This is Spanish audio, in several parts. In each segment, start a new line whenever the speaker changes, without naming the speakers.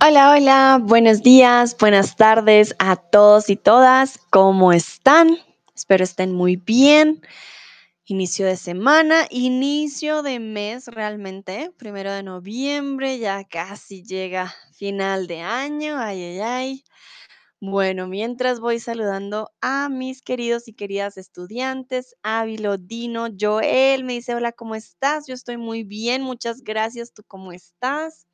Hola, hola, buenos días, buenas tardes a todos y todas. ¿Cómo están? Espero estén muy bien. Inicio de semana, inicio de mes realmente, primero de noviembre, ya casi llega final de año, ay, ay, ay. Bueno, mientras voy saludando a mis queridos y queridas estudiantes, Ávilo, Dino, Joel, me dice, hola, ¿cómo estás? Yo estoy muy bien, muchas gracias, ¿tú cómo estás?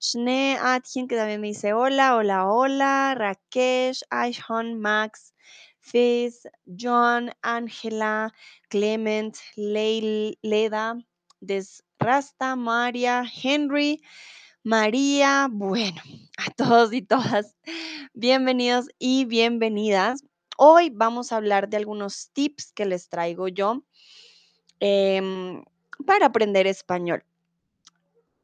Shne Atkin, que también me dice hola, hola, hola. Rakesh, Aishon, Max, Fizz, John, Ángela, Clement, Leil- Leda, Desrasta, María, Henry, María. Bueno, a todos y todas, bienvenidos y bienvenidas. Hoy vamos a hablar de algunos tips que les traigo yo em, para aprender español.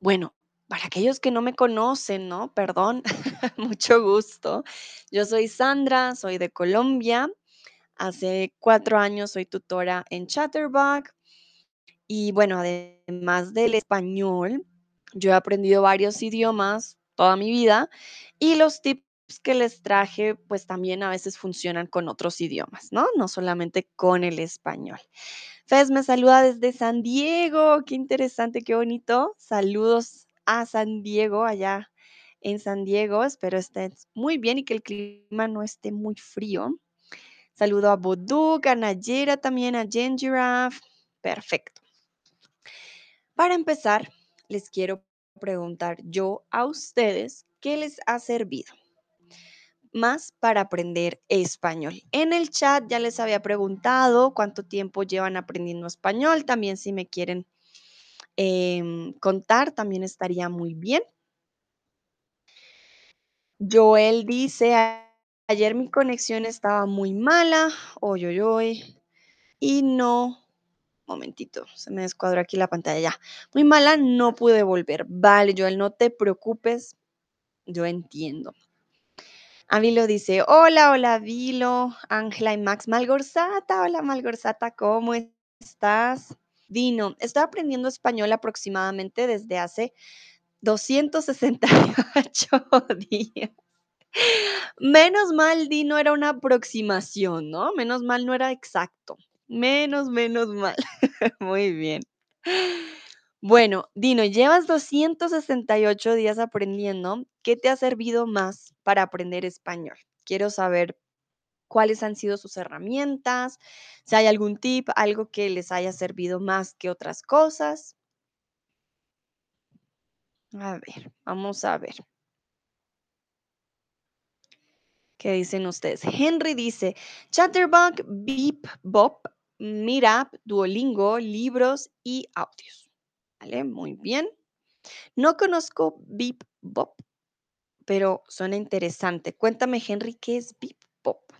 Bueno, para aquellos que no me conocen, ¿no? Perdón, mucho gusto. Yo soy Sandra, soy de Colombia. Hace cuatro años soy tutora en Chatterbox. Y bueno, además del español, yo he aprendido varios idiomas toda mi vida y los tips que les traje, pues también a veces funcionan con otros idiomas, ¿no? No solamente con el español. Fez me saluda desde San Diego. Qué interesante, qué bonito. Saludos a San Diego, allá en San Diego. Espero estés muy bien y que el clima no esté muy frío. Saludo a Boduk, a Nayera también, a Jen Giraffe. Perfecto. Para empezar, les quiero preguntar yo a ustedes qué les ha servido más para aprender español. En el chat ya les había preguntado cuánto tiempo llevan aprendiendo español. También si me quieren em, contar, también estaría muy bien. Joel dice, "A- ayer mi conexión estaba muy mala, oy, oy, oy, y no, momentito, se me descuadró aquí la pantalla ya. Muy mala, no pude volver. Vale, Joel, no te preocupes, yo entiendo. Avilo dice, hola, hola, Vilo, Ángela y Max Malgorzata, hola, Malgorzata, ¿cómo estás? Dino, estoy aprendiendo español aproximadamente desde hace 268 días. Menos mal, Dino, era una aproximación, ¿no? Menos mal no era exacto. Menos, menos mal. Muy bien. Bueno, Dino, llevas 268 días aprendiendo. ¿Qué te ha servido más para aprender español? Quiero saber cuáles han sido sus herramientas, si hay algún tip, algo que les haya servido más que otras cosas. A ver, vamos a ver. ¿Qué dicen ustedes? Henry dice, Chatterbox, Beep, Bop, Meetup, Duolingo, libros y audios. ¿Vale? Muy bien. No conozco Beep, Bop, pero suena interesante. Cuéntame, Henry, ¿qué es Beep, Bop?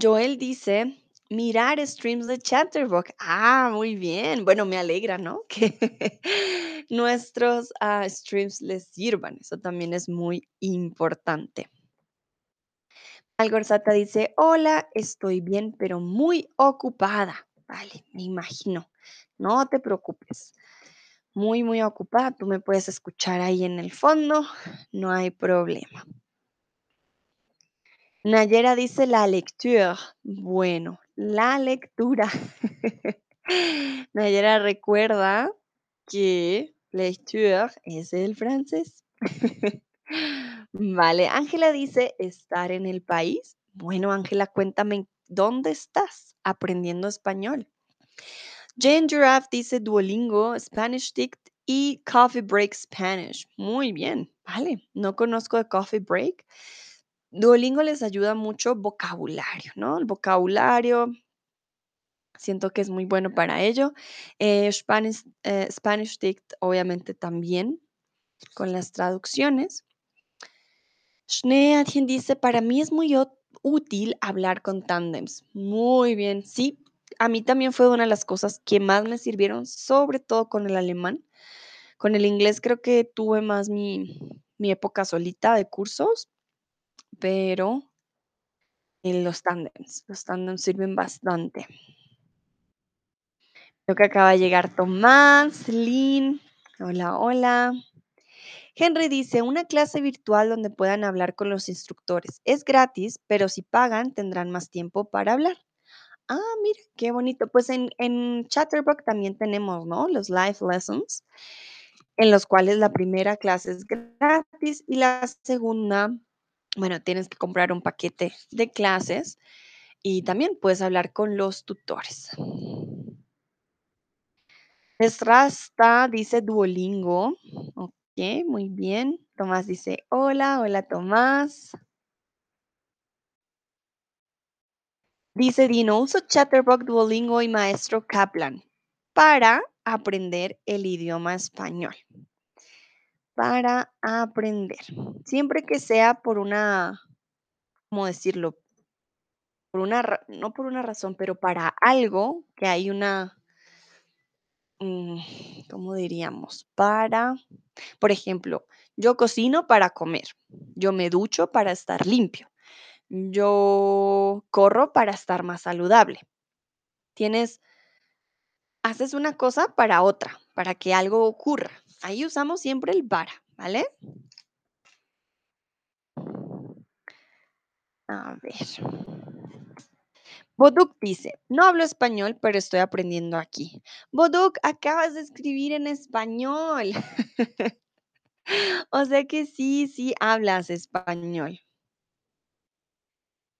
Joel dice, mirar streams de Chatterbox. Ah, muy bien. Bueno, me alegra, ¿no? Que nuestros ah, streams les sirvan. Eso también es muy importante. Algorzata dice, hola, estoy bien, pero muy ocupada. Vale, me imagino. No te preocupes. Muy, muy ocupada. Tú me puedes escuchar ahí en el fondo. No hay problema. Nayera dice la lecture. Bueno, la lectura. Nayera recuerda que lecture es el francés. Vale, Ángela dice estar en el país. Bueno, Ángela, cuéntame, ¿dónde estás aprendiendo español? Jane Giraffe dice Duolingo, Spanish Tick y Coffee Break Spanish. Muy bien, vale. No conozco de Coffee Break. Duolingo les ayuda mucho vocabulario, ¿no? El vocabulario, siento que es muy bueno para ello. Eh, Spanish, eh, Spanish obviamente también, con las traducciones. Schneeadchen dice, para mí es muy útil hablar con tándems. Muy bien, sí, a mí también fue una de las cosas que más me sirvieron, sobre todo con el alemán. Con el inglés creo que tuve más mi, mi época solita de cursos, pero Eh, los tándems, los tándems sirven bastante. Creo que acaba de llegar Tomás, Lynn. Hola, hola. Henry dice, una clase virtual donde puedan hablar con los instructores. Es gratis, pero si pagan tendrán más tiempo para hablar. Ah, mira, qué bonito. Pues en, en Chatterbox también tenemos, ¿no? Los live lessons, en los cuales la primera clase es gratis y la segunda, bueno, tienes que comprar un paquete de clases y también puedes hablar con los tutores. Esrasta dice Duolingo. Ok, muy bien. Tomás dice hola, hola Tomás. Dice Dino, uso Chatterbox, Duolingo y Maestro Kaplan para aprender el idioma español. Para aprender. Siempre que sea por una, ¿cómo decirlo? Por una, no por una razón, pero para algo que hay una, mm, ¿cómo diríamos? Para, por ejemplo, yo cocino para comer, yo me ducho para estar limpio, yo corro para estar más saludable. Tienes, haces una cosa para otra, para que algo ocurra. Ahí usamos siempre el para, ¿vale? A ver. Boduk dice, no hablo español, pero estoy aprendiendo aquí. Boduk, acabas de escribir en español. o sea que sí, sí hablas español.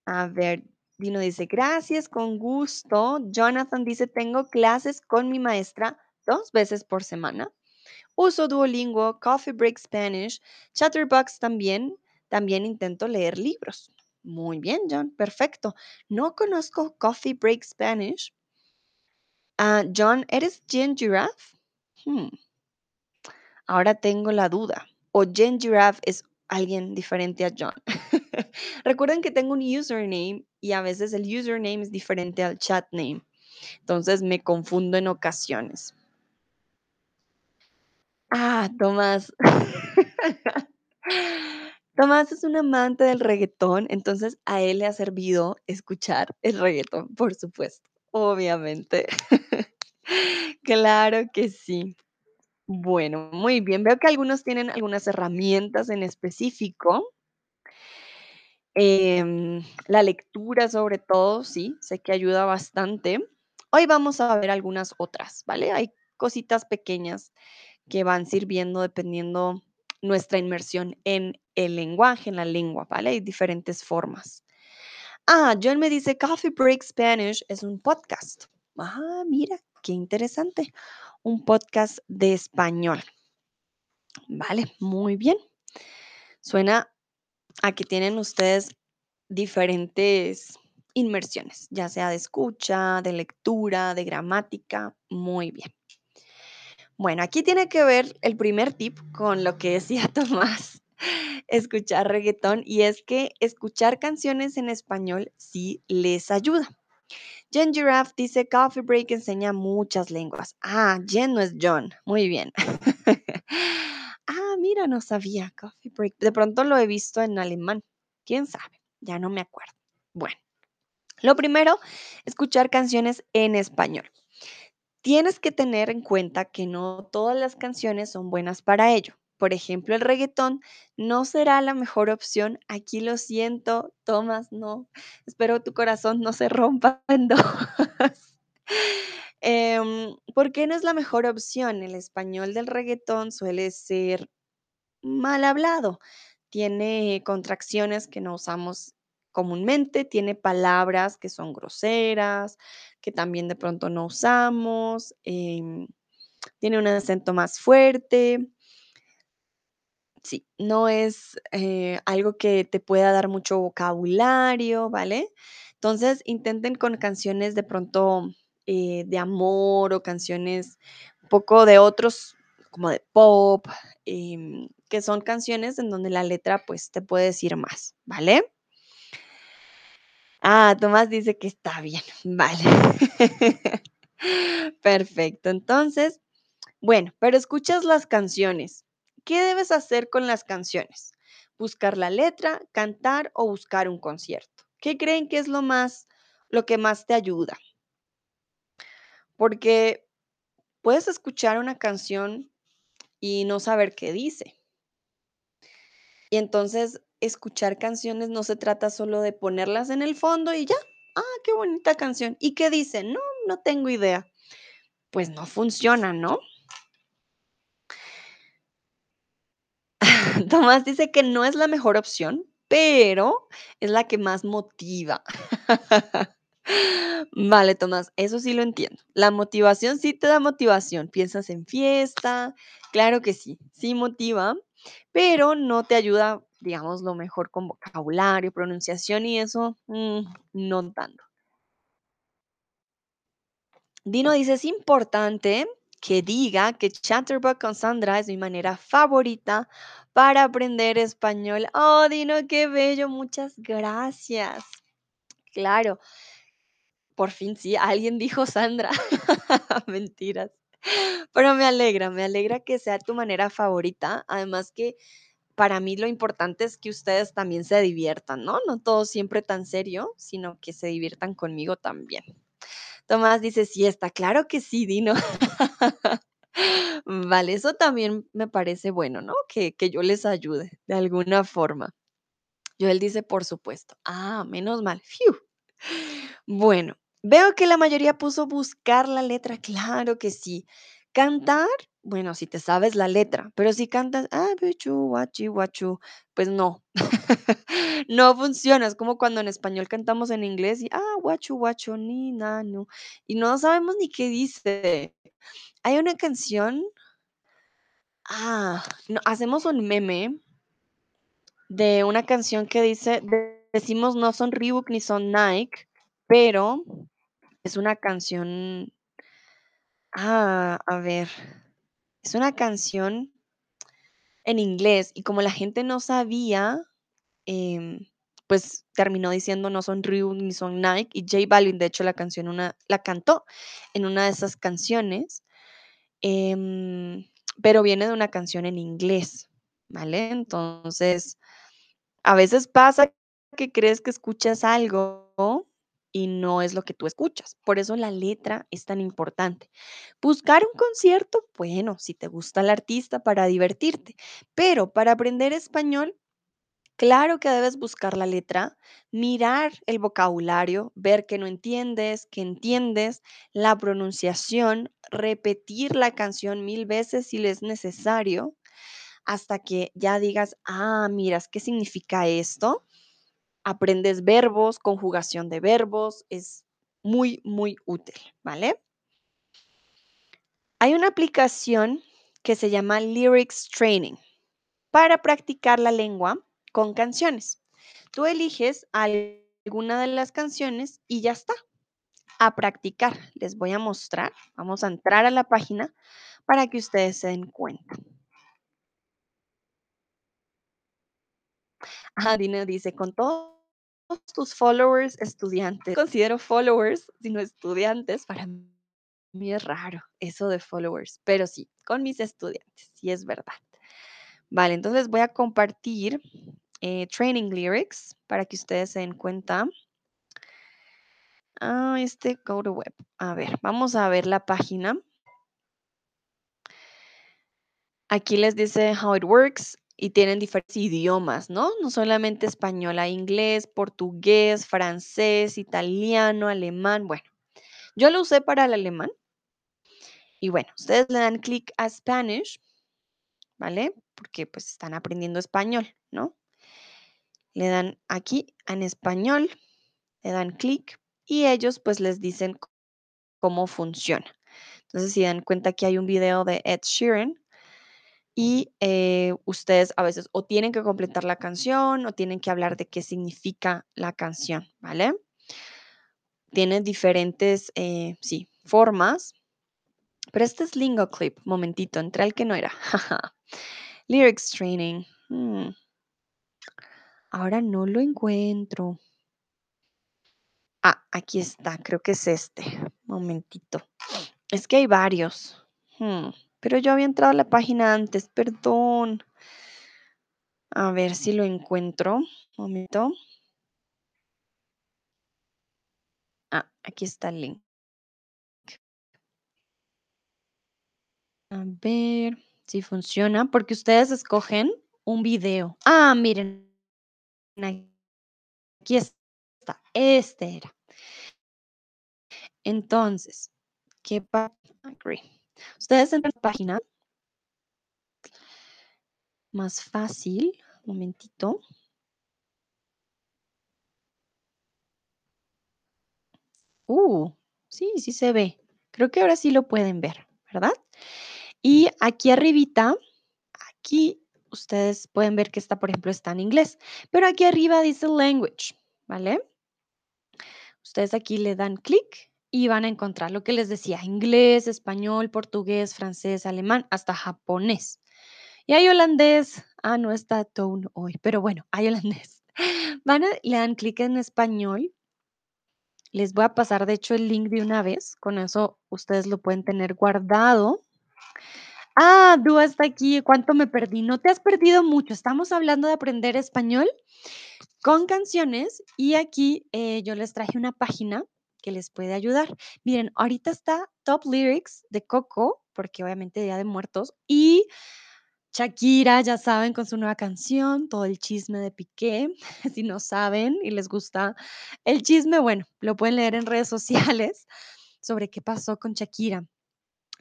A ver, Dino dice, gracias, con gusto. Jonathan dice, tengo clases con mi maestra dos veces por semana. Uso Duolingo, Coffee Break Spanish, Chatterbox también. También intento leer libros. Muy bien, John, perfecto. No conozco Coffee Break Spanish. Ah, John, ¿eres Jen Giraffe? Hmm. Ahora tengo la duda. O Jen Giraffe es alguien diferente a John. Recuerden que tengo un username y a veces el username es diferente al chat name. Entonces me confundo en ocasiones. Ah, Tomás. Tomás es un amante del reggaetón, entonces a él le ha servido escuchar el reggaetón, por supuesto, obviamente. Claro que sí. Bueno, muy bien. Veo que algunos tienen algunas herramientas en específico. Em, la lectura sobre todo, sí, sé que ayuda bastante. Hoy vamos a ver algunas otras, ¿vale? Hay cositas pequeñas que van sirviendo dependiendo nuestra inmersión en el lenguaje, en la lengua, ¿vale? Hay diferentes formas. Ah, John me dice, Coffee Break Spanish es un podcast. Ah, mira, qué interesante. Un podcast de español. Vale, muy bien. Suena a que tienen ustedes diferentes inmersiones, ya sea de escucha, de lectura, de gramática. Muy bien. Bueno, aquí tiene que ver el primer tip con lo que decía Tomás, escuchar reggaetón, y es que escuchar canciones en español sí les ayuda. Jen Giraffe dice, Coffee Break enseña muchas lenguas. Ah, Jen no es John. Muy bien. ah, mira, no sabía. Coffee Break. De pronto lo he visto en alemán. ¿Quién sabe? Ya no me acuerdo. Bueno, lo primero, escuchar canciones en español. Tienes que tener en cuenta que no todas las canciones son buenas para ello. Por ejemplo, el reggaetón no será la mejor opción. Aquí lo siento, Tomás, no. Espero tu corazón no se rompa en dos. Em, ¿Por qué no es la mejor opción? El español del reggaetón suele ser mal hablado. Tiene contracciones que no usamos comúnmente, tiene palabras que son groseras, que también de pronto no usamos, em, tiene un acento más fuerte. Sí, no es eh, algo que te pueda dar mucho vocabulario, ¿vale? Entonces intenten con canciones de pronto eh, de amor o canciones un poco de otros, como de pop, em, que son canciones en donde la letra pues te puede decir más, ¿vale? Ah, Tomás dice que está bien, vale. Perfecto, entonces, bueno, pero escuchas las canciones. ¿Qué debes hacer con las canciones? Buscar la letra, cantar o buscar un concierto. ¿Qué creen que es lo más lo que más te ayuda? Porque puedes escuchar una canción y no saber qué dice. Y entonces, escuchar canciones no se trata solo de ponerlas en el fondo y ya. Ah, qué bonita canción. ¿Y qué dice? No, no tengo idea. Pues no funciona, ¿no? Tomás dice que no es la mejor opción, pero es la que más motiva. Vale, Tomás, eso sí lo entiendo. La motivación sí te da motivación. Piensas en fiesta, claro que sí, sí motiva, pero no te ayuda, digamos, lo mejor con vocabulario, pronunciación y eso, mm, no tanto. Dino dice, es importante que diga que Chatterbox con Sandra es mi manera favorita para aprender español. Oh, Dino, qué bello, muchas gracias. Claro, por fin sí, alguien dijo Sandra. Mentiras. Pero me alegra, me alegra que sea tu manera favorita. Además que para mí lo importante es que ustedes también se diviertan, ¿no? No todo siempre tan serio, sino que se diviertan conmigo también. Tomás dice, sí, está claro que sí, Dino. Vale, eso también me parece bueno, ¿no? Que, que yo les ayude de alguna forma. Joel dice, por supuesto. Ah, menos mal. Bueno, veo que la mayoría puso buscar la letra. Claro que sí. Cantar, bueno, si te sabes la letra, pero si cantas, ah, bichu, guachi, guachu, pues no. No funciona. Es como cuando en español cantamos en inglés y, ah, guachu, guacho, ni, nu. Y no sabemos ni qué dice. Hay una canción, ah, no, hacemos un meme de una canción que dice, de- decimos no son Reebok ni son Nike, pero es una canción, ah, a ver, es una canción en inglés y como la gente no sabía, em, pues terminó diciendo no son Reebok ni son Nike y J Balvin, de hecho, la canción una, la cantó en una de esas canciones, em, pero viene de una canción en inglés, ¿vale? Entonces, A veces pasa que crees que escuchas algo y no es lo que tú escuchas. Por eso la letra es tan importante. Buscar un concierto, bueno, si te gusta el artista para divertirte, pero para aprender español, claro que debes buscar la letra, mirar el vocabulario, ver que no entiendes, que entiendes, la pronunciación, repetir la canción mil veces si le es necesario hasta que ya digas, ah, miras, ¿qué significa esto? Aprendes verbos, conjugación de verbos, es muy, muy útil, ¿vale? Hay una aplicación que se llama Lyrics Training para practicar la lengua con canciones. Tú eliges alguna de las canciones y ya está. A practicar. Les voy a mostrar. Vamos a entrar a la página para que ustedes se den cuenta. Ah, Dina dice, con todos tus followers estudiantes. Considero followers, sino estudiantes. Para mí es raro eso de followers, pero sí, con mis estudiantes, sí es verdad. Vale, entonces voy a compartir eh, Training Lyrics para que ustedes se den cuenta. Ah, este Go to Web. A ver, vamos a ver la página. Aquí les dice how it works y tienen diferentes idiomas, ¿no? No solamente español, hay inglés, portugués, francés, italiano, alemán. Bueno, yo lo usé para el alemán. Y bueno, ustedes le dan clic a Spanish, ¿vale? Porque pues están aprendiendo español, ¿no? Le dan aquí en español, le dan clic y ellos pues les dicen cómo funciona. Entonces, si dan cuenta que hay un video de Ed Sheeran y eh, ustedes a veces o tienen que completar la canción o tienen que hablar de qué significa la canción, ¿vale? Tienen diferentes, eh, sí, formas, pero este es Lingo Clip. Momentito, entré al que no era. Lyrics Training. mm, ahora no lo encuentro. Ah, aquí está, creo que es este. Momentito. Es que hay varios. Hmm, Pero yo había entrado a la página antes, perdón. A ver si lo encuentro. Momento. Ah, aquí está el link. A ver si funciona, porque ustedes escogen un video. Ah, miren, aquí está, este era. Entonces, ¿qué pasa? Agree. Ustedes entran a la página. Más fácil, un momentito. Uh, sí, sí se ve. Creo que ahora sí lo pueden ver, ¿verdad? Y aquí arribita, aquí ustedes pueden ver que está, por ejemplo, está en inglés, pero aquí arriba dice language, ¿vale? Ustedes aquí le dan clic y van a encontrar lo que les decía, inglés, español, portugués, francés, alemán, hasta japonés. Y hay holandés. Ah, no está Tone hoy, pero bueno, hay holandés. Van a, le dan clic en español. Les voy a pasar, de hecho, el link de una vez. Con eso ustedes lo pueden tener guardado. Ah, Dúa está aquí. ¿Cuánto me perdí? No te has perdido mucho. Estamos hablando de aprender español con canciones y aquí eh, yo les traje una página que les puede ayudar. Miren, ahorita está Top Lyrics de Coco, porque obviamente Día de Muertos, y Shakira, ya saben, con su nueva canción, todo el chisme de Piqué. Si no saben y les gusta el chisme, bueno, lo pueden leer en redes sociales sobre qué pasó con Shakira.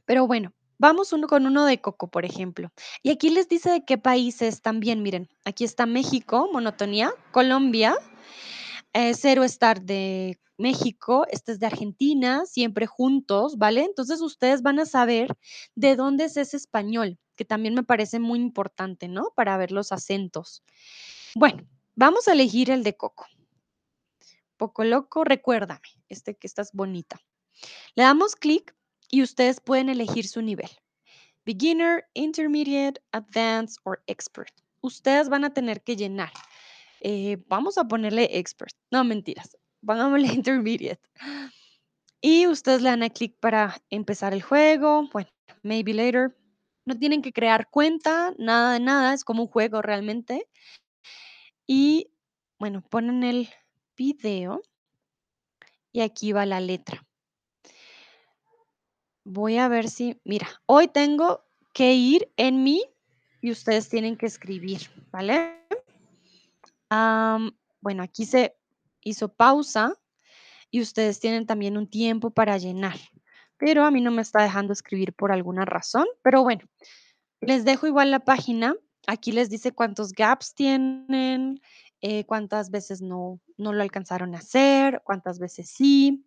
Pero bueno, vamos uno con uno de Coco, por ejemplo. Y aquí les dice de qué países también, miren, aquí está México, monotonía, Colombia, eh, Cero Star de México, este es de Argentina, siempre juntos, ¿vale? Entonces ustedes van a saber de dónde es ese español, que también me parece muy importante, ¿no? Para ver los acentos. Bueno, vamos a elegir el de Coco. Poco loco, recuérdame, este que estás bonita. Le damos clic y ustedes pueden elegir su nivel. Beginner, Intermediate, Advanced o Expert. Ustedes van a tener que llenar. Eh, vamos a ponerle Expert. No, mentiras. Pongámosle Intermediate. Y ustedes le dan a clic para empezar el juego. Bueno, maybe later. No tienen que crear cuenta, nada de nada. Es como un juego realmente. Y bueno, ponen el video. Y aquí va la letra. Voy a ver si, mira, hoy tengo que ir en mí y ustedes tienen que escribir, ¿vale? Bueno, aquí se hizo pausa y ustedes tienen también un tiempo para llenar, pero a mí no me está dejando escribir por alguna razón, pero bueno, les dejo igual la página. Aquí les dice cuántos gaps tienen, eh, cuántas veces no, no lo alcanzaron a hacer, cuántas veces sí.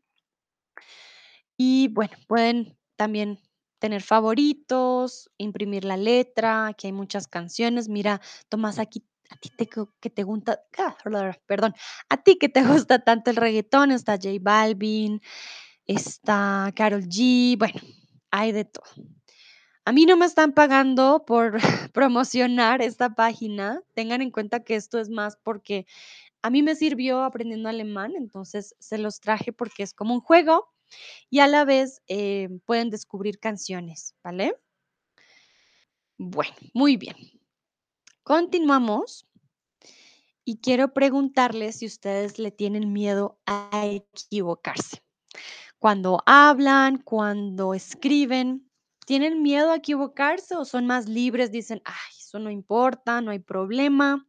Y bueno, pueden también tener favoritos, imprimir la letra, aquí hay muchas canciones. Mira, Tomás, aquí a ti te, que te gusta, ah, perdón, a ti que te gusta tanto el reggaetón, está J Balvin, está Carol G, bueno, hay de todo. A mí no me están pagando por promocionar esta página. Tengan en cuenta que esto es más porque a mí me sirvió aprendiendo alemán, entonces se los traje porque es como un juego y a la vez eh, pueden descubrir canciones, ¿vale? Bueno, muy bien. Continuamos y quiero preguntarles si ustedes le tienen miedo a equivocarse. Cuando hablan, cuando escriben, ¿tienen miedo a equivocarse o son más libres? Dicen, ay, eso no importa, no hay problema.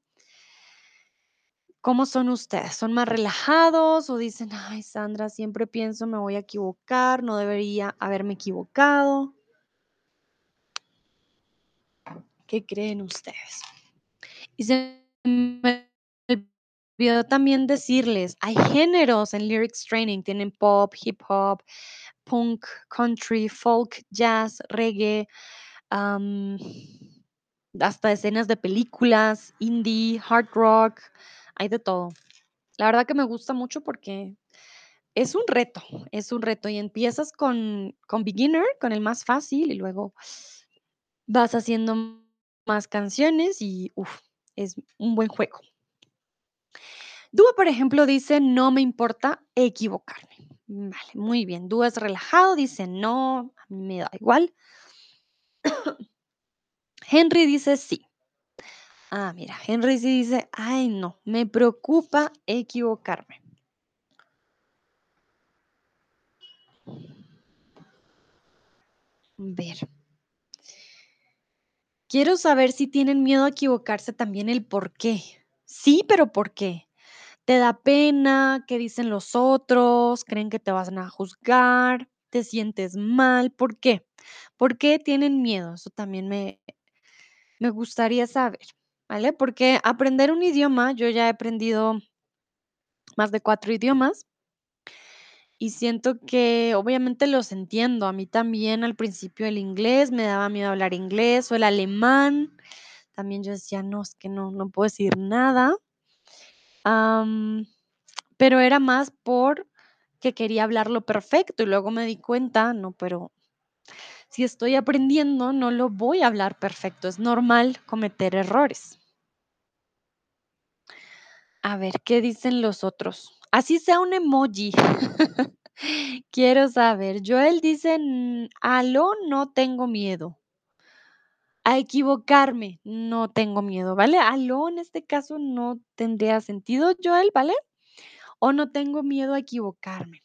¿Cómo son ustedes? ¿Son más relajados o dicen, ay, Sandra, siempre pienso me voy a equivocar, no debería haberme equivocado? ¿Qué creen ustedes? Y se me olvidó también decirles, hay géneros en Lyrics Training, tienen pop, hip hop, punk, country, folk, jazz, reggae, hasta escenas de películas, indie, hard rock, hay de todo. La verdad que me gusta mucho porque es un reto, es un reto y empiezas con, con beginner, con el más fácil y luego vas haciendo más canciones y uf, es un buen juego. Dúa, por ejemplo, dice, no me importa equivocarme. Vale, muy bien. Dúa es relajado, dice, no, a mí me da igual. Henry dice, sí. Ah, mira, Henry sí dice, ay, no, me preocupa equivocarme. Ver. Quiero saber si tienen miedo a equivocarse también el por qué. Sí, pero ¿por qué? ¿Te da pena? ¿Qué dicen los otros? ¿Creen que te van a juzgar? ¿Te sientes mal? ¿Por qué? ¿Por qué tienen miedo? Eso también me, me gustaría saber, ¿vale? Porque aprender un idioma, yo ya he aprendido más de cuatro idiomas y siento que obviamente los entiendo. A mí también al principio el inglés, me daba miedo hablar inglés o el alemán. También yo decía, no, es que no, no puedo decir nada. Pero era más por que quería hablarlo perfecto y luego me di cuenta, no, pero si estoy aprendiendo, no lo voy a hablar perfecto. Es normal cometer errores. A ver, ¿qué dicen los otros? Así sea un emoji. Quiero saber. Joel dice, "N- aló, no tengo miedo. A equivocarme, no tengo miedo, ¿vale? Aló en este caso no tendría sentido, Joel, ¿vale? O no tengo miedo a equivocarme.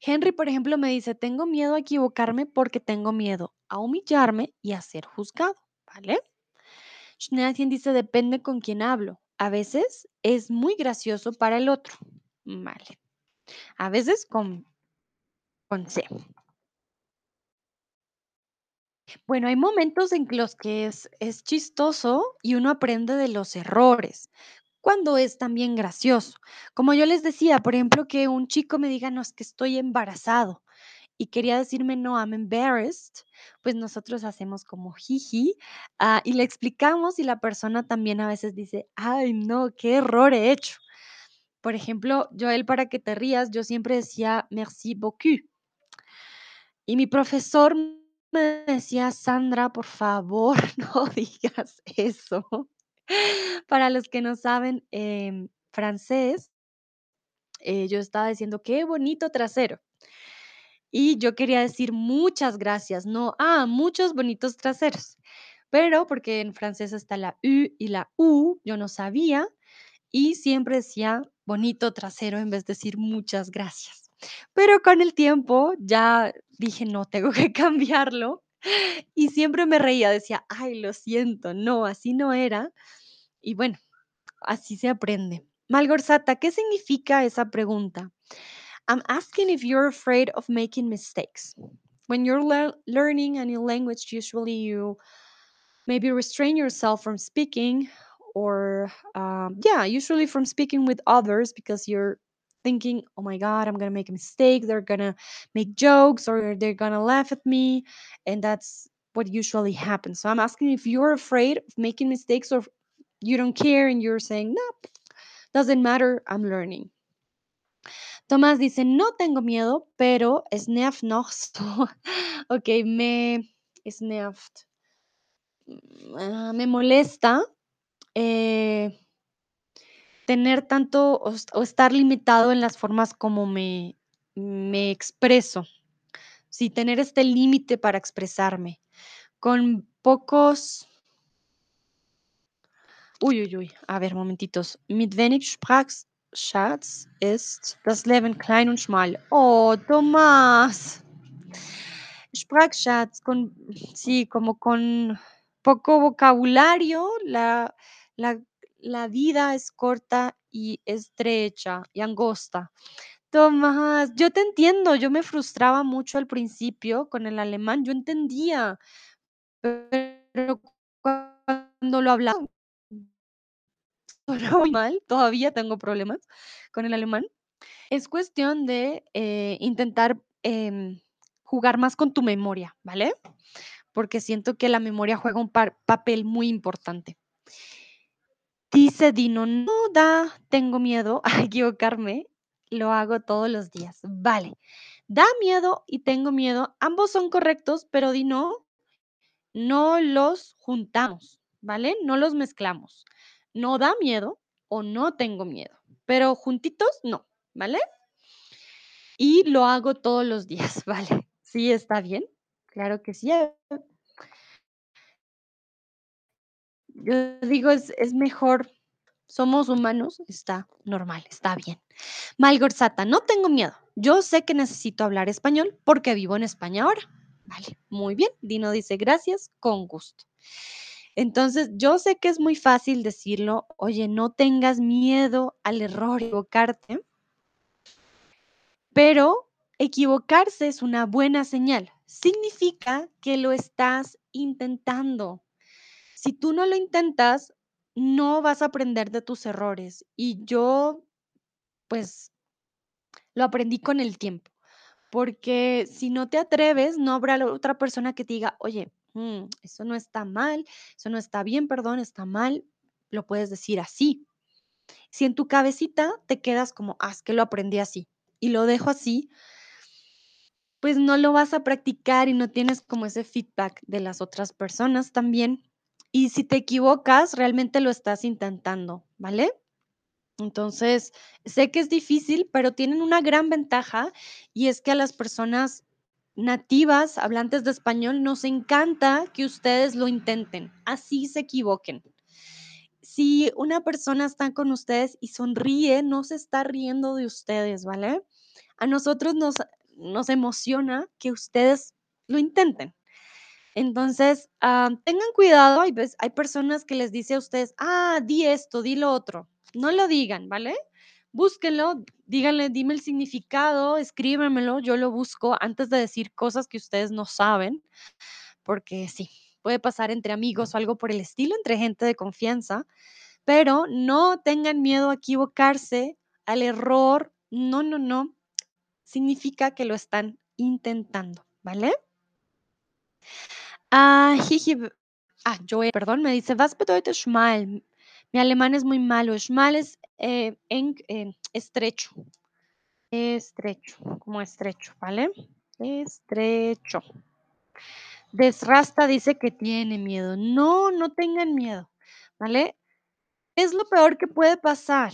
Henry, por ejemplo, me dice, tengo miedo a equivocarme porque tengo miedo a humillarme y a ser juzgado, ¿vale? Schneadien dice, depende con quién hablo. A veces es muy gracioso para el otro. Vale. A veces con, con C. Bueno, hay momentos en los que es, es chistoso y uno aprende de los errores, cuando es también gracioso. Como yo les decía, por ejemplo, que un chico me diga, no, es que estoy embarazado y quería decirme, no, I'm embarrassed, pues nosotros hacemos como jiji ah, y le explicamos y la persona también a veces dice, ay, no, qué error he hecho. Por ejemplo, Joel, para que te rías, yo siempre decía merci beaucoup. Y mi profesor me decía, Sandra, por favor, no digas eso. Para los que no saben em, francés, eh, yo estaba diciendo, qué bonito trasero. Y yo quería decir muchas gracias, no, ah, muchos bonitos traseros. Pero porque en francés está la U y la U, yo no sabía y siempre decía bonito trasero en vez de decir muchas gracias. Pero con el tiempo ya dije, no, tengo que cambiarlo. Y siempre me reía, decía, ay, lo siento, no, así no era. Y bueno, así se aprende. Malgorzata, ¿qué significa esa pregunta? I'm asking if you're afraid of making mistakes. When you're lear- learning a new language, usually you maybe restrain yourself from speaking or um, yeah usually from speaking with others because you're thinking oh my god i'm gonna make a mistake. They're gonna make jokes or they're gonna laugh at me. And that's what usually happens. So i'm asking if you're afraid of making mistakes or you don't care and you're saying no doesn't matter. I'm learning Tomás dice, no tengo miedo, pero es noch so. ok, me es nervt. Mm, ah, me molesta eh, tener tanto o, estar limitado en las formas como me, me expreso. Sí, tener este límite para expresarme. Con pocos... Uy, uy, uy. A ver, momentitos. Mit wenig Sprachschatz ist das Leben klein und schmal. Oh, Tomás. Sprachschatz, con, sí, como con poco vocabulario, la, la, la vida es corta y estrecha y angosta. Tomás, yo te entiendo, yo me frustraba mucho al principio con el alemán, yo entendía, pero cuando lo hablaba sonaba todavía tengo problemas con el alemán. Es cuestión de eh, intentar em, jugar más con tu memoria, ¿vale? porque siento que la memoria juega un papel muy importante. Dice Dino, no da, tengo miedo a equivocarme, lo hago todos los días. Vale, da miedo y tengo miedo, ambos son correctos, pero Dino, no los juntamos, ¿vale? No los mezclamos. No da miedo o no tengo miedo, pero juntitos no, ¿vale? Y lo hago todos los días, ¿vale? Sí, está bien. Claro que sí. Yo digo, es, es mejor somos humanos, está normal, está bien. Malgorzata, no tengo miedo. Yo sé que necesito hablar español porque vivo en España ahora. Vale, muy bien. Dino dice gracias, con gusto. Entonces, yo sé que es muy fácil decirlo, oye, no tengas miedo al error, equivocarte, pero equivocarse es una buena señal. Significa que lo estás intentando. Si tú no lo intentas, no vas a aprender de tus errores. Y yo, pues, lo aprendí con el tiempo, porque si no te atreves, no habrá otra persona que te diga, oye, mm, eso no está mal, eso no está bien, perdón, está mal, lo puedes decir así. Si en tu cabecita te quedas como, ah, es que lo aprendí así y lo dejo así, pues no lo vas a practicar y no tienes como ese feedback de las otras personas también. Y si te equivocas, realmente lo estás intentando, ¿vale? Entonces, sé que es difícil, pero tienen una gran ventaja y es que a las personas nativas, hablantes de español, nos encanta que ustedes lo intenten, así se equivoquen. Si una persona está con ustedes y sonríe, no se está riendo de ustedes, ¿vale? A nosotros nos, nos emociona que ustedes lo intenten. Entonces, ah, tengan cuidado, hay, hay personas que les dice a ustedes, ah, di esto, di lo otro. No lo digan, ¿vale? Búsquenlo, díganle, dime el significado, escríbemelo, yo lo busco antes de decir cosas que ustedes no saben, porque sí, puede pasar entre amigos o algo por el estilo, entre gente de confianza, pero no tengan miedo a equivocarse, al error, no, no, no, significa que lo están intentando, ¿vale? Ah, ah, Joel, perdón, me dice, was bedeutet schmal? Mi alemán es muy malo. Schmal es eh, eng, eh, estrecho, estrecho, como estrecho, ¿vale? Estrecho. Desrasta dice que tiene miedo. No, no tengan miedo, ¿vale? Es lo peor que puede pasar,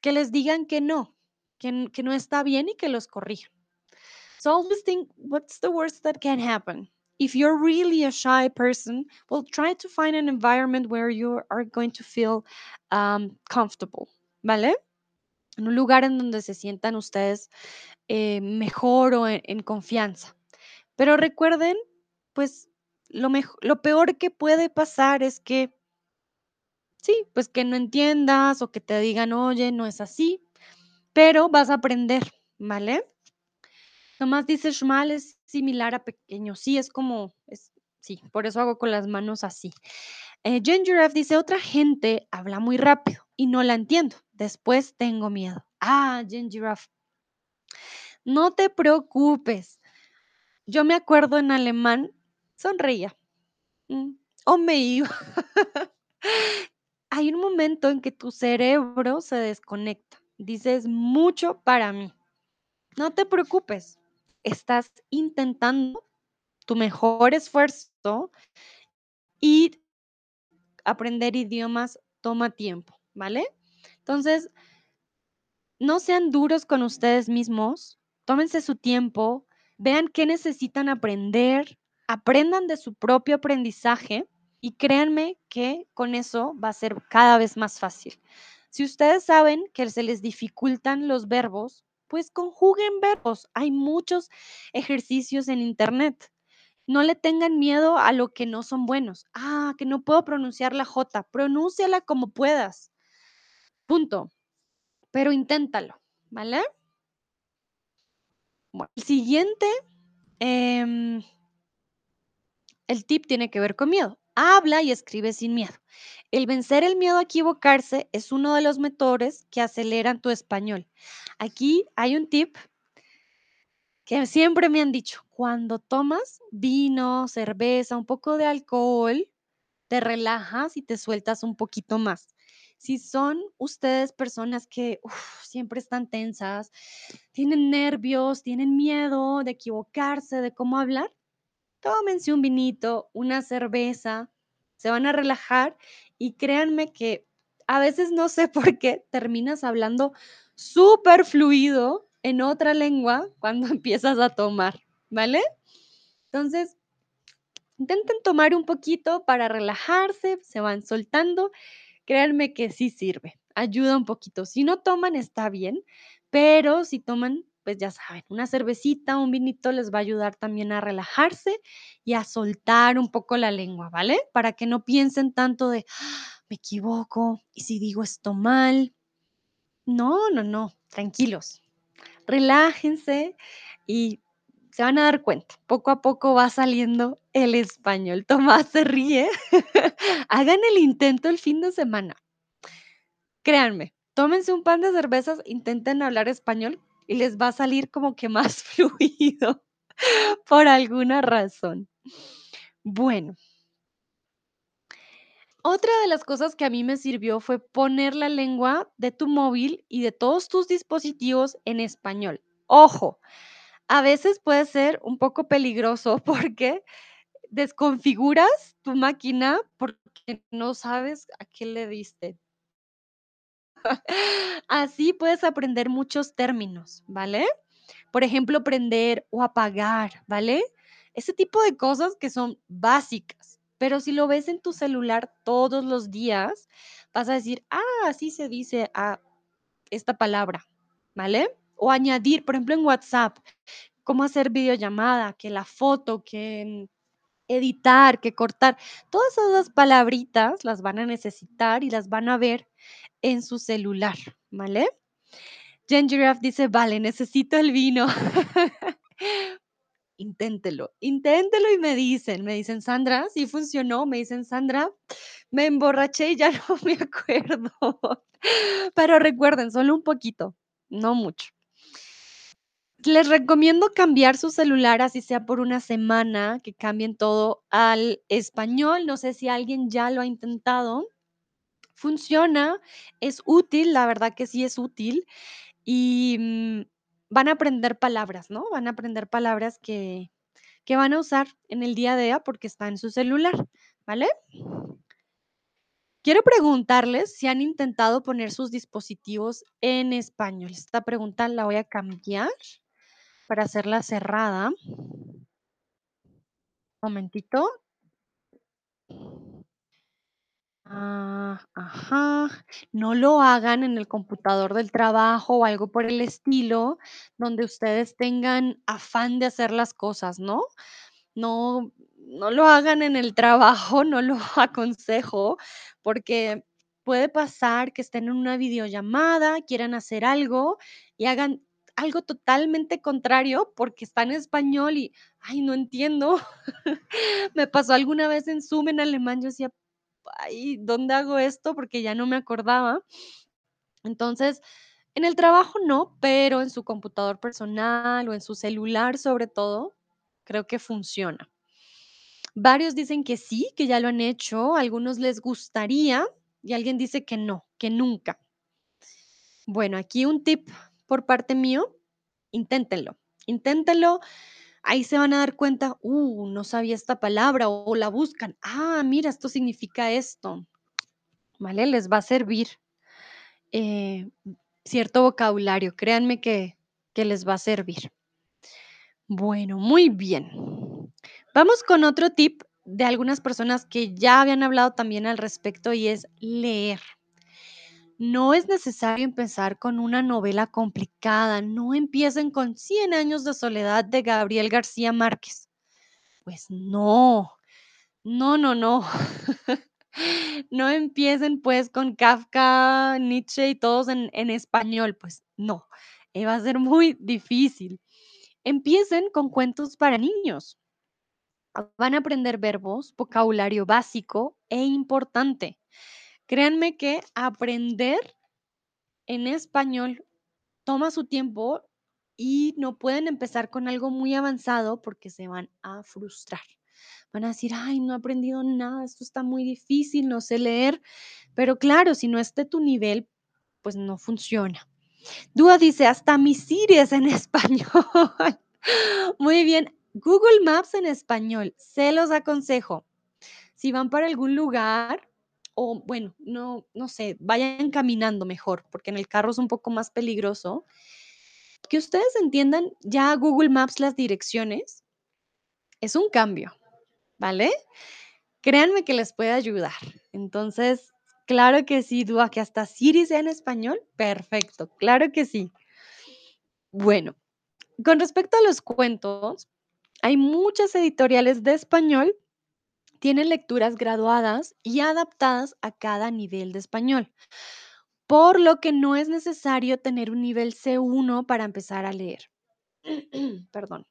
que les digan que no, que, que no está bien y que los corrijan. So always think, what's the worst that can happen? If you're really a shy person, well, try to find an environment where you are going to feel um, comfortable, ¿vale? En un lugar en donde se sientan ustedes eh, mejor o en, en confianza. Pero recuerden, pues lo, mejo- lo peor que puede pasar es que, sí, pues que no entiendas o que te digan, oye, no es así, pero vas a aprender, ¿vale? Nomás dice schmal es similar a pequeño. Sí, es como, es, sí, por eso hago con las manos así. Eh, Jen Giraffe dice, otra gente habla muy rápido y no la entiendo. Después tengo miedo. Ah, Jen Giraffe, no te preocupes. Yo me acuerdo en alemán, sonreía. mm, o me iba. Hay un momento en que tu cerebro se desconecta. Dices mucho para mí. No te preocupes. Estás intentando tu mejor esfuerzo y aprender idiomas toma tiempo, ¿vale? Entonces, no sean duros con ustedes mismos, tómense su tiempo, vean qué necesitan aprender, aprendan de su propio aprendizaje y créanme que con eso va a ser cada vez más fácil. Si ustedes saben que se les dificultan los verbos, pues conjuguen verbos. Hay muchos ejercicios en internet. No le tengan miedo a lo que no son buenos. Ah, que no puedo pronunciar la J. Pronúnciala como puedas. Punto. Pero inténtalo, ¿vale? Bueno, el siguiente, em, el tip tiene que ver con miedo. Habla y escribe sin miedo. El vencer el miedo a equivocarse es uno de los motores que aceleran tu español. Aquí hay un tip que siempre me han dicho, cuando tomas vino, cerveza, un poco de alcohol, te relajas y te sueltas un poquito más. Si son ustedes personas que siempre están tensas, tienen nervios, tienen miedo de equivocarse, de cómo hablar, tómense un vinito, una cerveza, se van a relajar y créanme que a veces no sé por qué terminas hablando súper fluido en otra lengua cuando empiezas a tomar, ¿vale? Entonces, intenten tomar un poquito para relajarse, se van soltando Créanme que sí sirve, ayuda un poquito. Si no toman, está bien, pero si toman, pues ya saben, una cervecita, un vinito les va a ayudar también a relajarse y a soltar un poco la lengua, ¿vale? Para que no piensen tanto de, "Ah, me equivoco, ¿y si digo esto mal? No, no, no, tranquilos, relájense y se van a dar cuenta, poco a poco va saliendo el español. Tomás se ríe. Hagan el intento el fin de semana. Créanme, tómense un pan de cervezas, intenten hablar español y les va a salir como que más fluido por alguna razón. Bueno. Otra de las cosas que a mí me sirvió fue poner la lengua de tu móvil y de todos tus dispositivos en español. Ojo, a veces puede ser un poco peligroso porque desconfiguras tu máquina porque no sabes a qué le diste. Así puedes aprender muchos términos, ¿vale? Por ejemplo, prender o apagar, ¿vale? Ese tipo de cosas que son básicas, pero si lo ves en tu celular todos los días, vas a decir, ah, así se dice a esta palabra, ¿vale? O añadir, por ejemplo, en WhatsApp, cómo hacer videollamada, que la foto, que editar, que cortar. Todas esas palabritas las van a necesitar y las van a ver en su celular, ¿vale? Jen dice, vale, necesito el vino. Inténtelo, inténtelo y me dicen, me dicen, Sandra, sí funcionó, me dicen, Sandra, me emborraché y ya no me acuerdo. Pero recuerden, solo un poquito, no mucho. Les recomiendo cambiar su celular, así sea por una semana, que cambien todo al español. No sé si alguien ya lo ha intentado. Funciona, es útil, la verdad que sí es útil. Y, mm, van a aprender palabras, ¿no? Van a aprender palabras que que van a usar en el día a día porque está en su celular, ¿vale? Quiero preguntarles si han intentado poner sus dispositivos en español. Esta pregunta la voy a cambiar para hacerla cerrada. Momentito. Ah, ajá. No lo hagan en el computador del trabajo o algo por el estilo, donde ustedes tengan afán de hacer las cosas, ¿no? No, no lo hagan en el trabajo, no lo aconsejo, porque puede pasar que estén en una videollamada, quieran hacer algo y hagan algo totalmente contrario porque está en español y, ay, no entiendo. Me pasó alguna vez en Zoom en alemán, yo decía, ay, ¿dónde hago esto? Porque ya no me acordaba. Entonces, en el trabajo no, pero en su computador personal o en su celular, sobre todo, creo que funciona. Varios dicen que sí, que ya lo han hecho, algunos les gustaría y alguien dice que no, que nunca. Bueno, aquí un tip por parte mío, inténtenlo, inténtenlo. Ahí se van a dar cuenta, uh, no sabía esta palabra o la buscan. Ah, mira, esto significa esto. ¿Vale? Les va a servir eh, cierto vocabulario. Créanme que, que les va a servir. Bueno, muy bien. Vamos con otro tip de algunas personas que ya habían hablado también al respecto y es leer. No es necesario empezar con una novela complicada, no empiecen con Cien años de soledad de Gabriel García Márquez. Pues no, no, no, no. No empiecen pues con Kafka, Nietzsche y todos en, en español, pues no, eh, va a ser muy difícil. Empiecen con cuentos para niños. Van a aprender verbos, vocabulario básico e importante. Créanme que aprender en español toma su tiempo y no pueden empezar con algo muy avanzado porque se van a frustrar. Van a decir, ay, no he aprendido nada, esto está muy difícil, no sé leer. Pero claro, si no es de tu nivel, pues no funciona. Dúa dice, hasta mi Siri es en español. Muy bien, Google Maps en español, se los aconsejo. Si van para algún lugar o bueno, no, no sé, vayan caminando mejor, porque en el carro es un poco más peligroso. Que ustedes entiendan ya Google Maps las direcciones es un cambio, ¿vale? Créanme que les puede ayudar. Entonces, Claro que sí, Dúa, que hasta Siri sea en español. Perfecto, claro que sí. Bueno, con respecto a los cuentos, hay muchas editoriales de español, tienen lecturas graduadas y adaptadas a cada nivel de español, por lo que no es necesario tener un nivel C1 para empezar a leer. Perdón.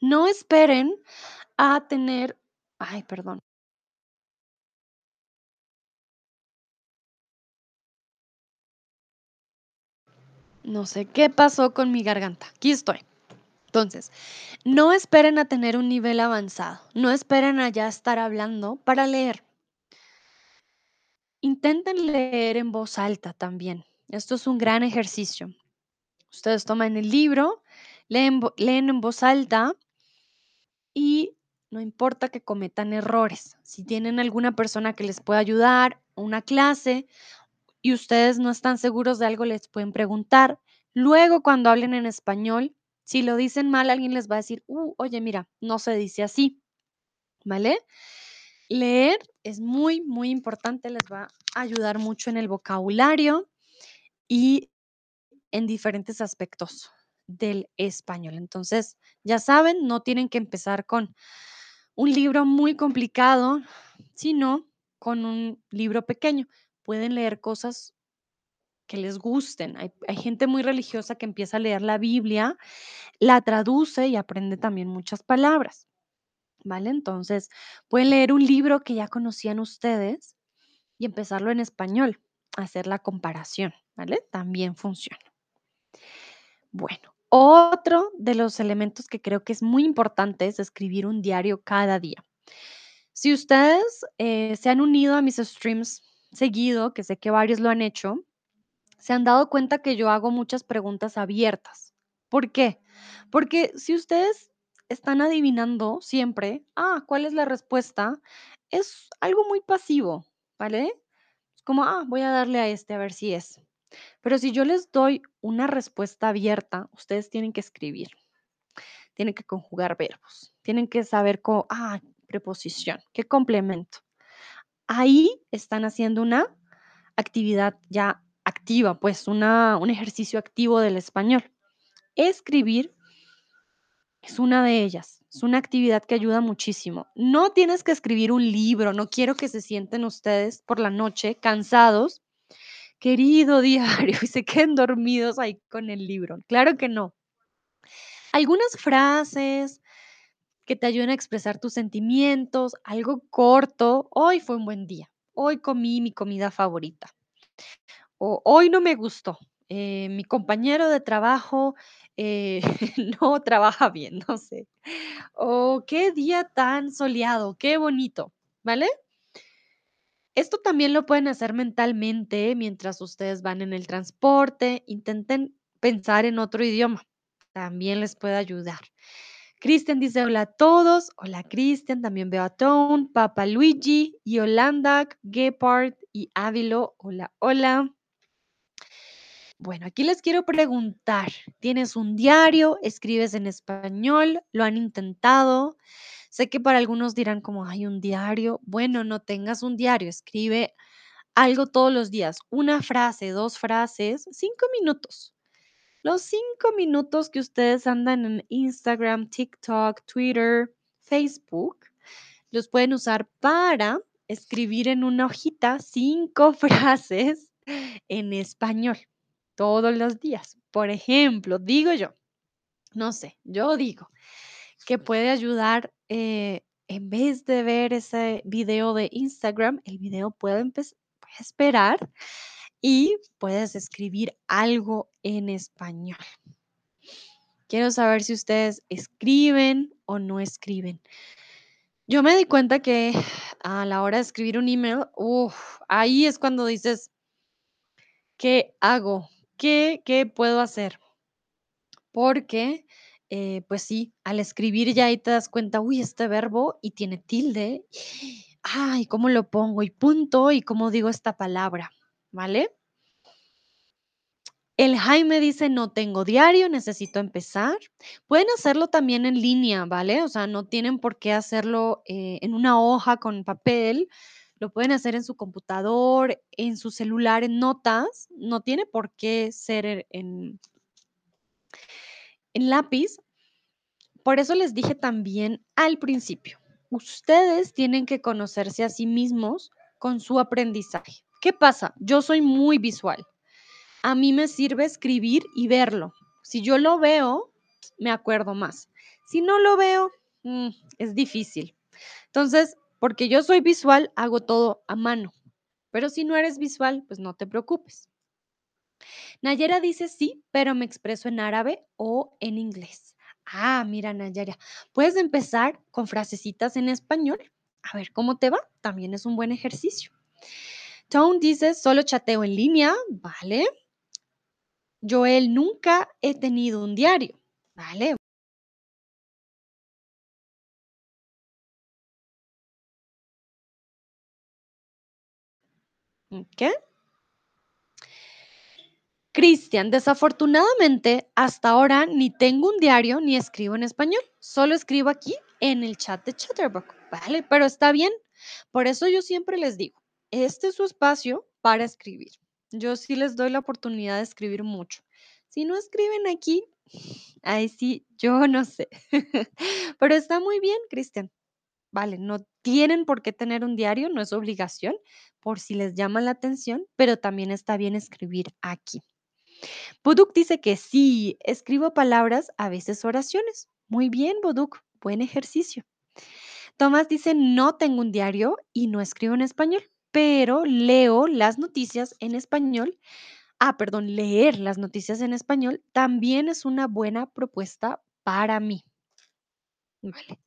No esperen a tener ay, perdón. No sé qué pasó con mi garganta. Aquí estoy. Entonces, no esperen a tener un nivel avanzado, no esperen a ya estar hablando para leer. Intenten leer en voz alta también. Esto es un gran ejercicio. Ustedes toman el libro, leen, leen en voz alta y no importa que cometan errores. Si tienen alguna persona que les pueda ayudar, una clase, y ustedes no están seguros de algo, les pueden preguntar. Luego, cuando hablen en español, si lo dicen mal, alguien les va a decir, "Uh, oye, mira, no se dice así, ¿vale? Leer es muy, muy importante, les va a ayudar mucho en el vocabulario y en diferentes aspectos del español. Entonces, ya saben, no tienen que empezar con un libro muy complicado, sino con un libro pequeño. Pueden leer cosas que les gusten. Hay, gente muy religiosa que empieza a leer la Biblia, la traduce y aprende también muchas palabras, ¿vale? Entonces, pueden leer un libro que ya conocían ustedes y empezarlo en español, hacer la comparación, ¿vale? También funciona. Bueno, otro de los elementos que creo que es muy importante es escribir un diario cada día. Si ustedes eh, se han unido a mis streams seguido, que sé que varios lo han hecho, se han dado cuenta que yo hago muchas preguntas abiertas. ¿Por qué? Porque si ustedes están adivinando siempre, ah, ¿cuál es la respuesta? Es algo muy pasivo, ¿vale? Es como, ah, voy a darle a este a ver si es. Pero si yo les doy una respuesta abierta, ustedes tienen que escribir, tienen que conjugar verbos, tienen que saber cómo, ah, preposición, qué complemento. Ahí están haciendo una actividad ya activa, pues una, un ejercicio activo del español. Escribir es una de ellas, es una actividad que ayuda muchísimo. No tienes que escribir un libro, no quiero que se sienten ustedes por la noche cansados, querido diario, y se queden dormidos ahí con el libro. Claro que no. Algunas frases que te ayuden a expresar tus sentimientos, algo corto. Hoy fue un buen día. Hoy comí mi comida favorita. O hoy no me gustó. eh, mi compañero de trabajo eh, no trabaja bien, no sé. O qué día tan soleado, qué bonito, ¿vale? Esto también lo pueden hacer mentalmente mientras ustedes van en el transporte. Intenten pensar en otro idioma. También les puede ayudar. Cristian dice hola a todos. Hola Cristian, también veo a Tone, Papa Luigi, Yolanda, Gepard y Ávilo. Hola, hola. Bueno, aquí les quiero preguntar, ¿tienes un diario? ¿Escribes en español? ¿Lo han intentado? Sé que para algunos dirán como, hay un diario. Bueno, no tengas un diario, escribe algo todos los días, una frase, dos frases, cinco minutos. Los cinco minutos que ustedes andan en Instagram, TikTok, Twitter, Facebook, los pueden usar para escribir en una hojita cinco frases en español todos los días. Por ejemplo, digo yo, no sé, yo digo que puede ayudar eh, en vez de ver ese video de Instagram, el video puede puede esperar y puedes escribir algo en español. Quiero saber si ustedes escriben o no escriben. Yo me di cuenta que a la hora de escribir un email, uf, ahí es cuando dices, ¿qué hago? ¿Qué, puedo hacer? Porque, eh, pues sí, al escribir ya ahí te das cuenta, uy, este verbo y tiene tilde. Ay, ¿cómo lo pongo? Y punto, y cómo digo esta palabra, ¿vale? El Jaime dice, no tengo diario, necesito empezar. Pueden hacerlo también en línea, ¿vale? O sea, no tienen por qué hacerlo eh, en una hoja con papel. Lo pueden hacer en su computador, en su celular, en notas, no tiene por qué ser en en en lápiz. Por eso les dije también al principio, ustedes tienen que conocerse a sí mismos con su aprendizaje. ¿Qué pasa? Yo soy muy visual. A mí me sirve escribir y verlo. Si yo lo veo, me acuerdo más. Si no lo veo, mm, es difícil. Entonces, porque yo soy visual, hago todo a mano. Pero si no eres visual, pues no te preocupes. Nayera dice sí, pero me expreso en árabe o en inglés. Ah, mira, Nayara, puedes empezar con frasecitas en español. A ver cómo te va. También es un buen ejercicio. Tone dice solo chateo en línea. Vale. Joel, nunca he tenido un diario. Vale. ¿Qué? Cristian, desafortunadamente, hasta ahora ni tengo un diario ni escribo en español. Solo escribo aquí en el chat de Chatterbox. Vale, pero está bien. Por eso yo siempre les digo, este es su espacio para escribir. Yo sí les doy la oportunidad de escribir mucho. Si no escriben aquí, ahí sí, yo no sé. Pero está muy bien, Cristian. Vale, no tienen por qué tener un diario, no es obligación, por si les llama la atención, pero también está bien escribir aquí. Boduk dice que sí, escribo palabras, a veces oraciones. Muy bien, Boduk, buen ejercicio. Tomás dice, no tengo un diario y no escribo en español, pero leo las noticias en español. Ah, perdón, leer las noticias en español también es una buena propuesta para mí. Vale.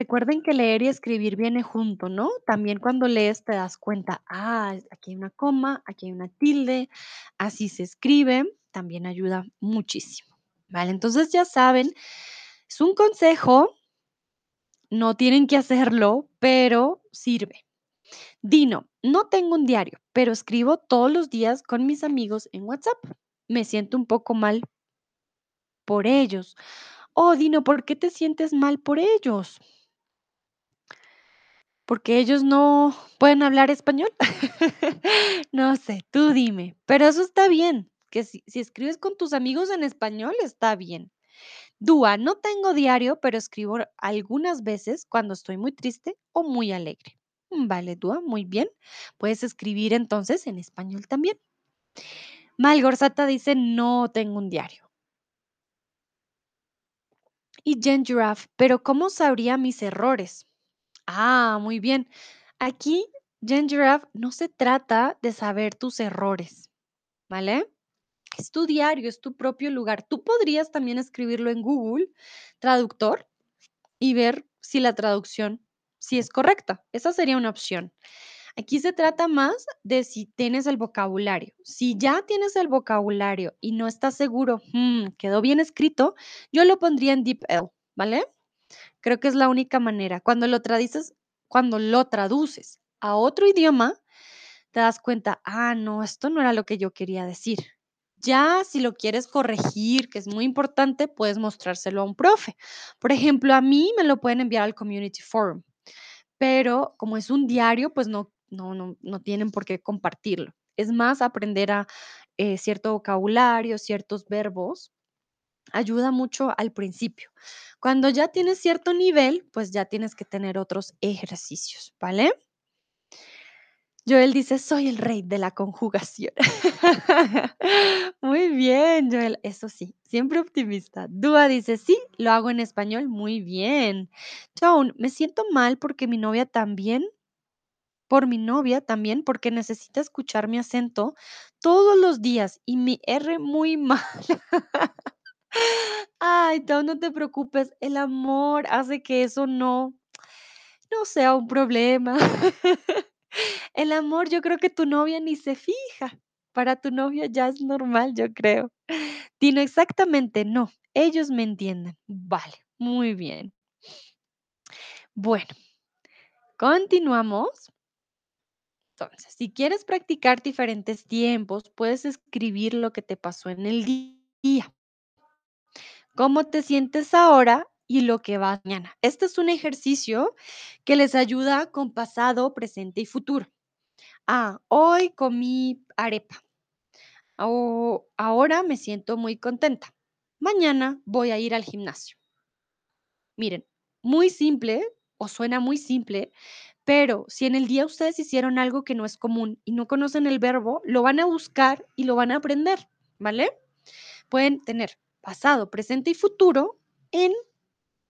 Recuerden que leer y escribir viene junto, ¿no? También cuando lees te das cuenta, ah, aquí hay una coma, aquí hay una tilde, así se escribe, también ayuda muchísimo. Vale, entonces ya saben, es un consejo, no tienen que hacerlo, pero sirve. Dino, no tengo un diario, pero escribo todos los días con mis amigos en WhatsApp. Me siento un poco mal por ellos. Oh, Dino, ¿por qué te sientes mal por ellos? Porque ellos no pueden hablar español. No sé, tú dime, pero eso está bien, que si, si escribes con tus amigos en español, está bien. Dúa, no tengo diario, pero escribo algunas veces cuando estoy muy triste o muy alegre. Mm, Vale, Dúa, muy bien. Puedes escribir entonces en español también. Malgorzata dice, no tengo un diario. Y Jen Giraffe, pero ¿cómo sabría mis errores? Ah, muy bien. Aquí, Jen Giraffe, no se trata de saber tus errores, ¿vale? Es tu diario, es tu propio lugar. Tú podrías también escribirlo en Google Traductor y ver si la traducción, si es correcta. Esa sería una opción. Aquí se trata más de si tienes el vocabulario. Si ya tienes el vocabulario y no estás seguro, "Mm, quedó bien escrito, yo lo pondría en DeepL, ¿vale? Creo que es la única manera. Cuando lo traduces, cuando lo traduces a otro idioma, te das cuenta, ah, no, esto no era lo que yo quería decir. Ya si lo quieres corregir, que es muy importante, puedes mostrárselo a un profe. Por ejemplo, a mí me lo pueden enviar al Community Forum, pero como es un diario, pues no, no, no, no tienen por qué compartirlo. Es más aprender a eh, cierto vocabulario, ciertos verbos ayuda mucho al principio. Cuando ya tienes cierto nivel, pues ya tienes que tener otros ejercicios, ¿vale? Joel dice, soy el rey de la conjugación. Muy bien, Joel, eso sí, siempre optimista. Dúa dice, sí, lo hago en español, muy bien. Tone, me siento mal porque mi novia también, por mi novia también, porque necesita escuchar mi acento todos los días y mi R muy mal. Ay, no te preocupes, el amor hace que eso no, no sea un problema. El amor, yo creo que tu novia ni se fija. Para tu novia ya es normal, yo creo. Dino, exactamente, no. Ellos me entienden. Vale, muy bien. Bueno, continuamos. Entonces, si quieres practicar diferentes tiempos, puedes escribir lo que te pasó en el día. ¿Cómo te sientes ahora y lo que va mañana. Este es un ejercicio que les ayuda con pasado, presente y futuro. Ah, hoy comí arepa. O ahora me siento muy contenta. Mañana voy a ir al gimnasio. Miren, muy simple o suena muy simple, pero si en el día ustedes hicieron algo que no es común y no conocen el verbo, lo van a buscar y lo van a aprender, ¿vale? Pueden tener pasado, presente y futuro en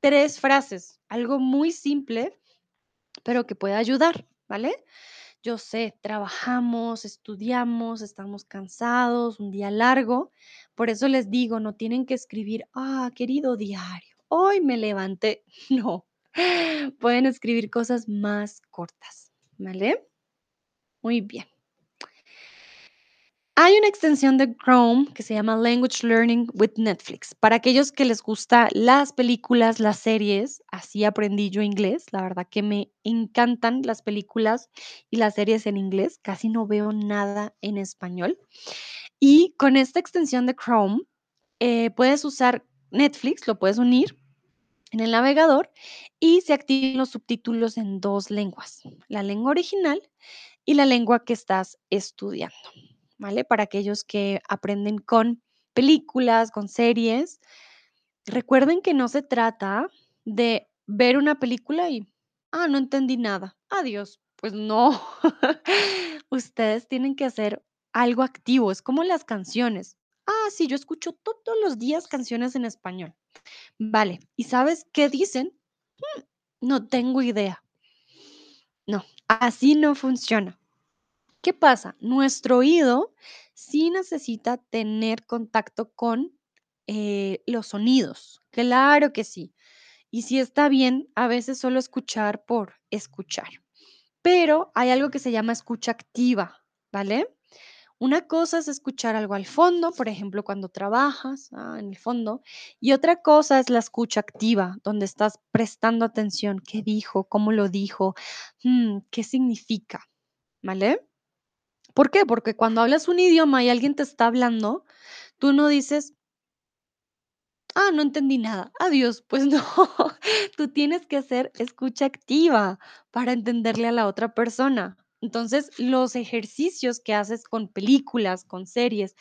tres frases, algo muy simple, pero que puede ayudar, ¿vale? Yo sé, trabajamos, estudiamos, estamos cansados, un día largo. Por eso les digo, no tienen que escribir, ah, querido diario, hoy me levanté. No, pueden escribir cosas más cortas, ¿vale? Muy bien. Hay una extensión de Chrome que se llama Language Learning with Netflix. Para aquellos que les gusta las películas, las series, así aprendí yo inglés. La verdad que me encantan las películas y las series en inglés. Casi no veo nada en español. Y con esta extensión de Chrome, eh, puedes usar Netflix, lo puedes unir en el navegador y se activan los subtítulos en dos lenguas, la lengua original y la lengua que estás estudiando. ¿Vale? Para aquellos que aprenden con películas, con series. Recuerden que no se trata de ver una película y, ah, no entendí nada. Adiós. Pues no. Ustedes tienen que hacer algo activo. Es como las canciones. Ah, sí, yo escucho todos los días canciones en español. Vale. ¿Y sabes qué dicen? Mm, no tengo idea. No, así no funciona. ¿Qué pasa? Nuestro oído sí necesita tener contacto con eh, los sonidos. Claro que sí. Y si está bien, a veces solo escuchar por escuchar. Pero hay algo que se llama escucha activa, ¿vale? Una cosa es escuchar algo al fondo, por ejemplo, cuando trabajas ah, en el fondo, y otra cosa es la escucha activa, donde estás prestando atención, qué dijo, cómo lo dijo, mm, qué significa, ¿vale? ¿Por qué? Porque cuando hablas un idioma y alguien te está hablando, tú no dices, ah, no entendí nada, adiós. Pues no, tú tienes que hacer escucha activa para entenderle a la otra persona. Entonces, los ejercicios que haces con películas, con series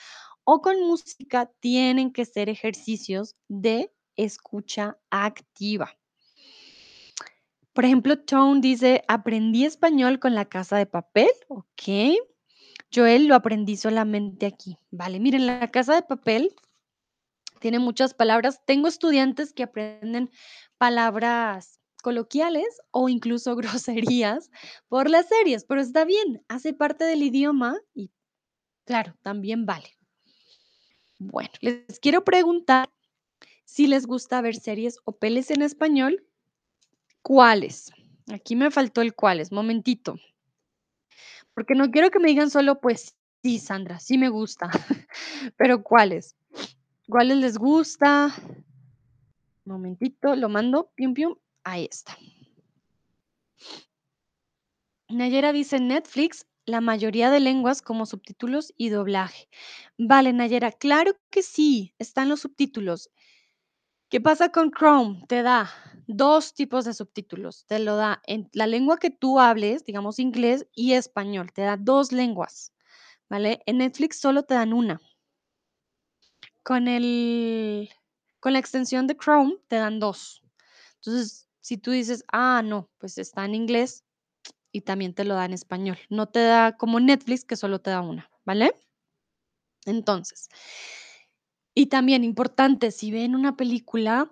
o con música tienen que ser ejercicios de escucha activa. Por ejemplo, Tone dice, aprendí español con la casa de papel, ok. Joel, lo aprendí solamente aquí. Vale, miren, la casa de papel tiene muchas palabras. Tengo estudiantes que aprenden palabras coloquiales o incluso groserías por las series, pero está bien, hace parte del idioma y claro, también vale. Bueno, les quiero preguntar si les gusta ver series o pelis en español. ¿Cuáles? Aquí me faltó el cuáles, momentito. Porque no quiero que me digan solo, pues sí, Sandra, sí me gusta, pero ¿cuáles? ¿Cuáles les gusta? Momentito, lo mando, pium, pium, ahí está. Nayera dice Netflix, la mayoría de lenguas como subtítulos y doblaje. Vale, Nayera, claro que sí, están los subtítulos. ¿Qué pasa con Chrome? Te da dos tipos de subtítulos. Te lo da en la lengua que tú hables, digamos inglés y español. Te da dos lenguas, ¿vale? En Netflix solo te dan una. Con el, con la extensión de Chrome te dan dos. Entonces, si tú dices, ah, no, pues está en inglés y también te lo da en español. No te da como Netflix que solo te da una, ¿vale? Entonces, y también importante, si ven una película,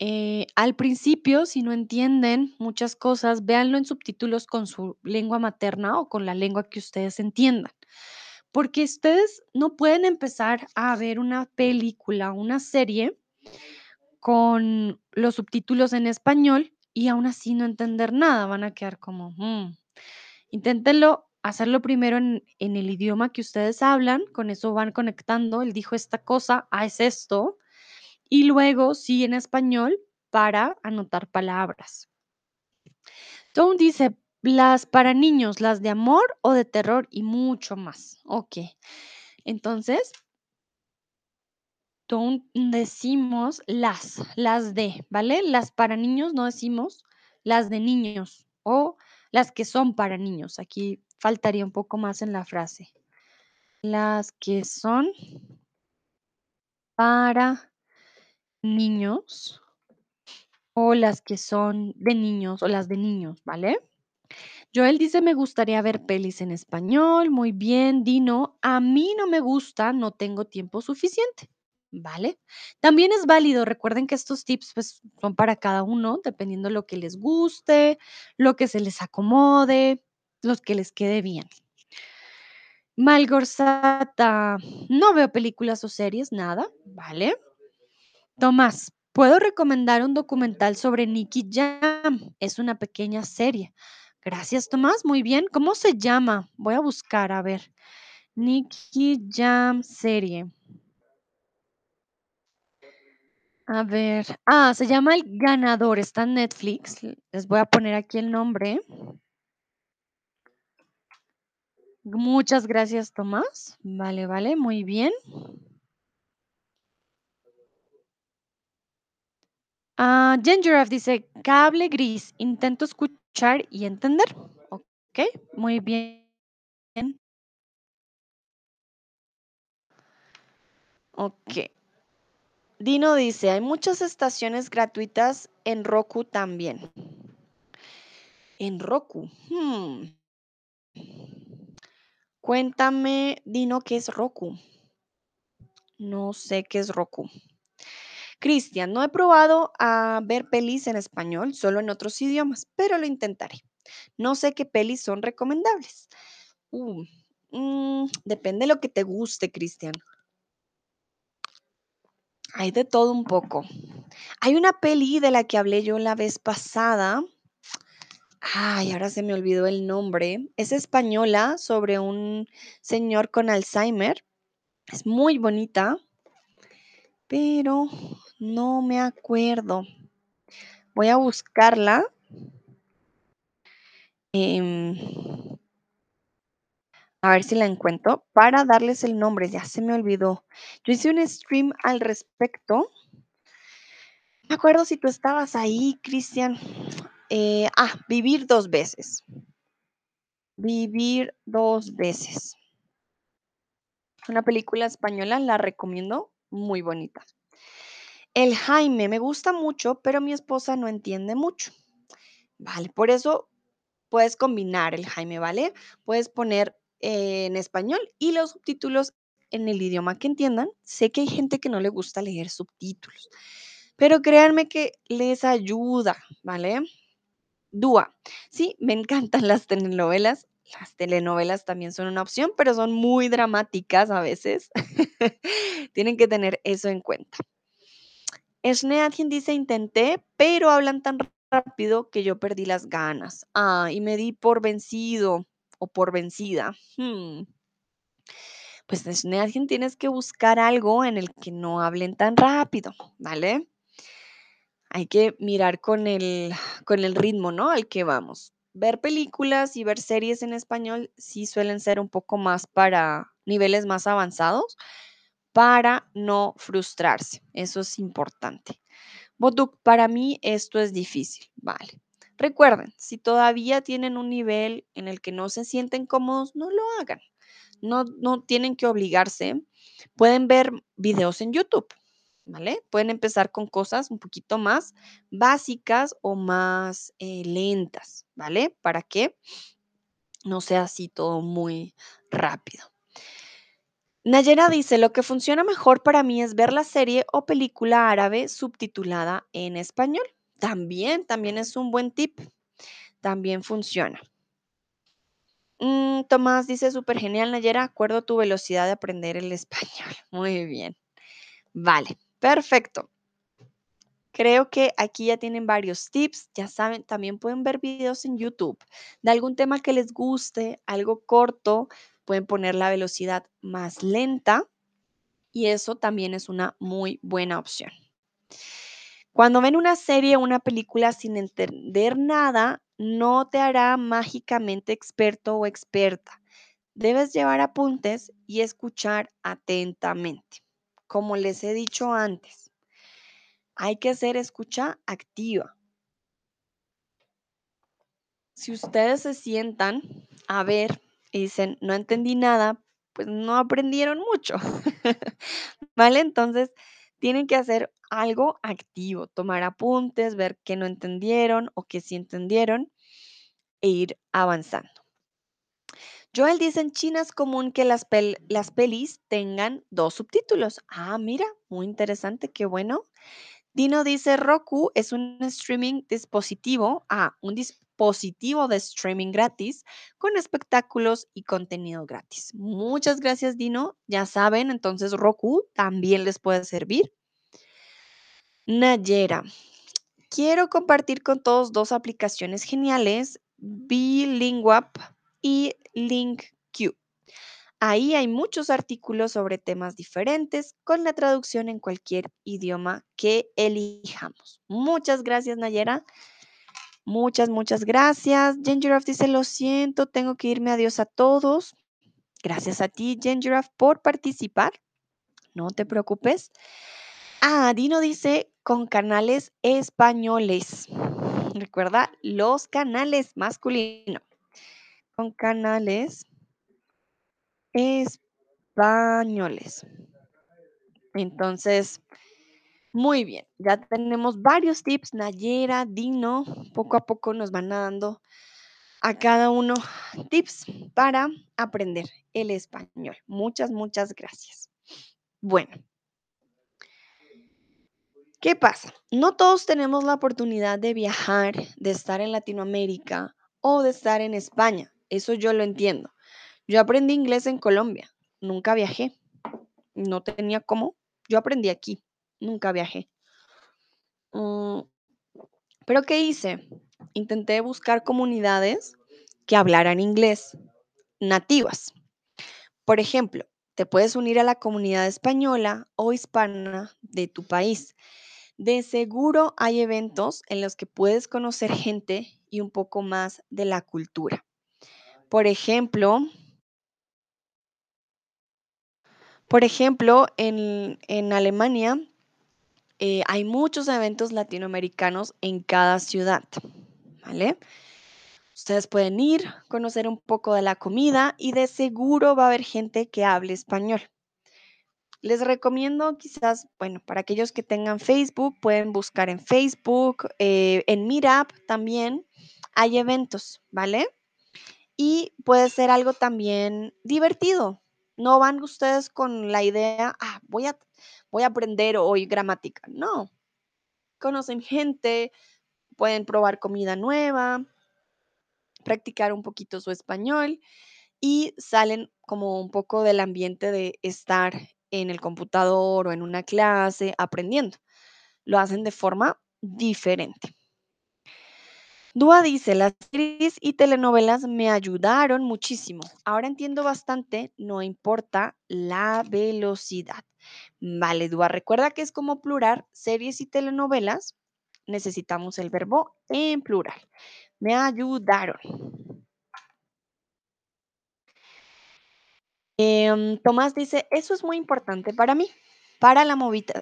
eh, al principio, si no entienden muchas cosas, véanlo en subtítulos con su lengua materna o con la lengua que ustedes entiendan. Porque ustedes no pueden empezar a ver una película, una serie con los subtítulos en español y aún así no entender nada. Van a quedar como, mm". inténtenlo hacerlo primero en, el idioma que ustedes hablan, con eso van conectando, él dijo esta cosa, ah, es esto, y luego sí en español para anotar palabras. Tom dice, las para niños, las de amor o de terror y mucho más. Ok. Entonces, don't decimos las, las de, ¿vale? Las para niños no decimos las de niños o las que son para niños. Aquí faltaría un poco más en la frase. Las que son para niños o las que son de niños o las de niños, ¿vale? Joel dice, me gustaría ver pelis en español. Muy bien, Dino. A mí no me gusta, no tengo tiempo suficiente. ¿Vale? También es válido. Recuerden que estos tips pues, son para cada uno, dependiendo lo que les guste, lo que se les acomode, los que les quede bien. Malgorzata, no veo películas o series, nada, ¿vale? Tomás, puedo recomendar un documental sobre Nicky Jam. Es una pequeña serie. Gracias, Tomás. Muy bien. ¿Cómo se llama? Voy a buscar, a ver. Nicky Jam serie. A ver. Ah, se llama El Ganador. Está en Netflix. Les voy a poner aquí el nombre. Muchas gracias, Tomás. Vale, vale, muy bien. Gingeraf dice, cable gris, intento escuchar y entender. Ok, muy bien. Ok. Dino dice, hay muchas estaciones gratuitas en Roku también. En Roku. hmm. Cuéntame, Dino, ¿qué es Roku? No sé qué es Roku. Cristian, no he probado a ver pelis en español, solo en otros idiomas, pero lo intentaré. No sé qué pelis son recomendables. Uh, mm, depende de lo que te guste, Cristian. Hay de todo un poco. Hay una peli de la que hablé yo la vez pasada. Ay, ahora se me olvidó el nombre. Es española sobre un señor con Alzheimer. Es muy bonita, pero no me acuerdo. Voy a buscarla. Em, a ver si la encuentro para darles el nombre. Ya se me olvidó. Yo hice un stream al respecto. No me acuerdo si tú estabas ahí, Cristian. Eh, ah, vivir dos veces. Vivir dos veces. Una película española, la recomiendo, muy bonita. El Jaime me gusta mucho, pero mi esposa no entiende mucho. Vale, por eso puedes combinar el Jaime, ¿vale? Puedes poner eh, en español y los subtítulos en el idioma que entiendan. Sé que hay gente que no le gusta leer subtítulos, pero créanme que les ayuda, ¿vale? Dúa. Sí, me encantan las telenovelas. Las telenovelas también son una opción, pero son muy dramáticas a veces. Tienen que tener eso en cuenta. Sneadkin dice, intenté, pero hablan tan rápido que yo perdí las ganas. Ah, y me di por vencido o por vencida. Hmm. Pues Sneadkin tienes que buscar algo en el que no hablen tan rápido, ¿vale? Hay que mirar con el, con el ritmo, ¿no? Al que vamos. Ver películas y ver series en español sí suelen ser un poco más para niveles más avanzados, para no frustrarse. Eso es importante. Boduk, para mí esto es difícil, vale. Recuerden, si todavía tienen un nivel en el que no se sienten cómodos, no lo hagan. No, no tienen que obligarse. Pueden ver videos en YouTube, Pueden empezar con cosas un poquito más básicas o más eh, lentas, ¿vale? Para que no sea así todo muy rápido. Nayera dice, lo que funciona mejor para mí es ver la serie o película árabe subtitulada en español. También, también es un buen tip. También funciona. Mm, Tomás dice, súper genial, Nayera, acuerdo tu velocidad de aprender el español. Muy bien. Vale, perfecto. Creo que aquí ya tienen varios tips. Ya saben, también pueden ver videos en YouTube de algún tema que les guste, algo corto. Pueden poner la velocidad más lenta y eso también es una muy buena opción. Cuando ven una serie o una película sin entender nada, no te hará mágicamente experto o experta. Debes llevar apuntes y escuchar atentamente. Como les he dicho antes, hay que hacer escucha activa. Si ustedes se sientan a ver y dicen, no entendí nada, pues no aprendieron mucho. ¿Vale? Entonces, tienen que hacer algo activo, tomar apuntes, ver qué no entendieron o qué sí entendieron e ir avanzando. Joel dice, en China es común que las, las pelis tengan dos subtítulos. Ah, mira, muy interesante, qué bueno. Dino dice, Roku es un streaming dispositivo, ah, un dispositivo de streaming gratis con espectáculos y contenido gratis. Muchas gracias, Dino. Ya saben, entonces Roku también les puede servir. Nayera, quiero compartir con todos dos aplicaciones geniales, Bilinguap y LinkQ. Ahí hay muchos artículos sobre temas diferentes con la traducción en cualquier idioma que elijamos. Muchas gracias, Nayera. Muchas, muchas gracias. Gingeraf dice, lo siento, tengo que irme. Adiós a todos. Gracias a ti, Gingeraf, por participar. No te preocupes. Ah, Dino dice, con canales españoles. Recuerda, los canales masculinos. Con canales españoles. Entonces, muy bien, ya tenemos varios tips, Nayera, Dino, poco a poco nos van dando a cada uno tips para aprender el español. Muchas, muchas gracias. Bueno, ¿qué pasa? No todos tenemos la oportunidad de viajar, de estar en Latinoamérica o de estar en España. Eso yo lo entiendo. Yo aprendí inglés en Colombia, nunca viajé, no tenía cómo. Yo aprendí aquí, nunca viajé. Mm, pero ¿qué hice? Intenté buscar comunidades que hablaran inglés, nativas. Por ejemplo, te puedes unir a la comunidad española o hispana de tu país. De seguro hay eventos en los que puedes conocer gente y un poco más de la cultura. Por ejemplo, por ejemplo, en, en Alemania eh, hay muchos eventos latinoamericanos en cada ciudad, ¿vale? Ustedes pueden ir, conocer un poco de la comida y de seguro va a haber gente que hable español. Les recomiendo quizás, bueno, para aquellos que tengan Facebook, pueden buscar en Facebook, eh, en Meetup también hay eventos, ¿vale? Y puede ser algo también divertido, no van ustedes con la idea, ah, voy a, voy a aprender hoy gramática. No. Conocen gente, pueden probar comida nueva, practicar un poquito su español y salen como un poco del ambiente de estar en el computador o en una clase aprendiendo. Lo hacen de forma diferente. Dúa dice, las series y telenovelas me ayudaron muchísimo. Ahora entiendo bastante, no importa la velocidad. Vale, Dúa, recuerda que es como plural, series y telenovelas. Necesitamos el verbo en plural. Me ayudaron. Em, Tomás dice, eso es muy importante para mí, para la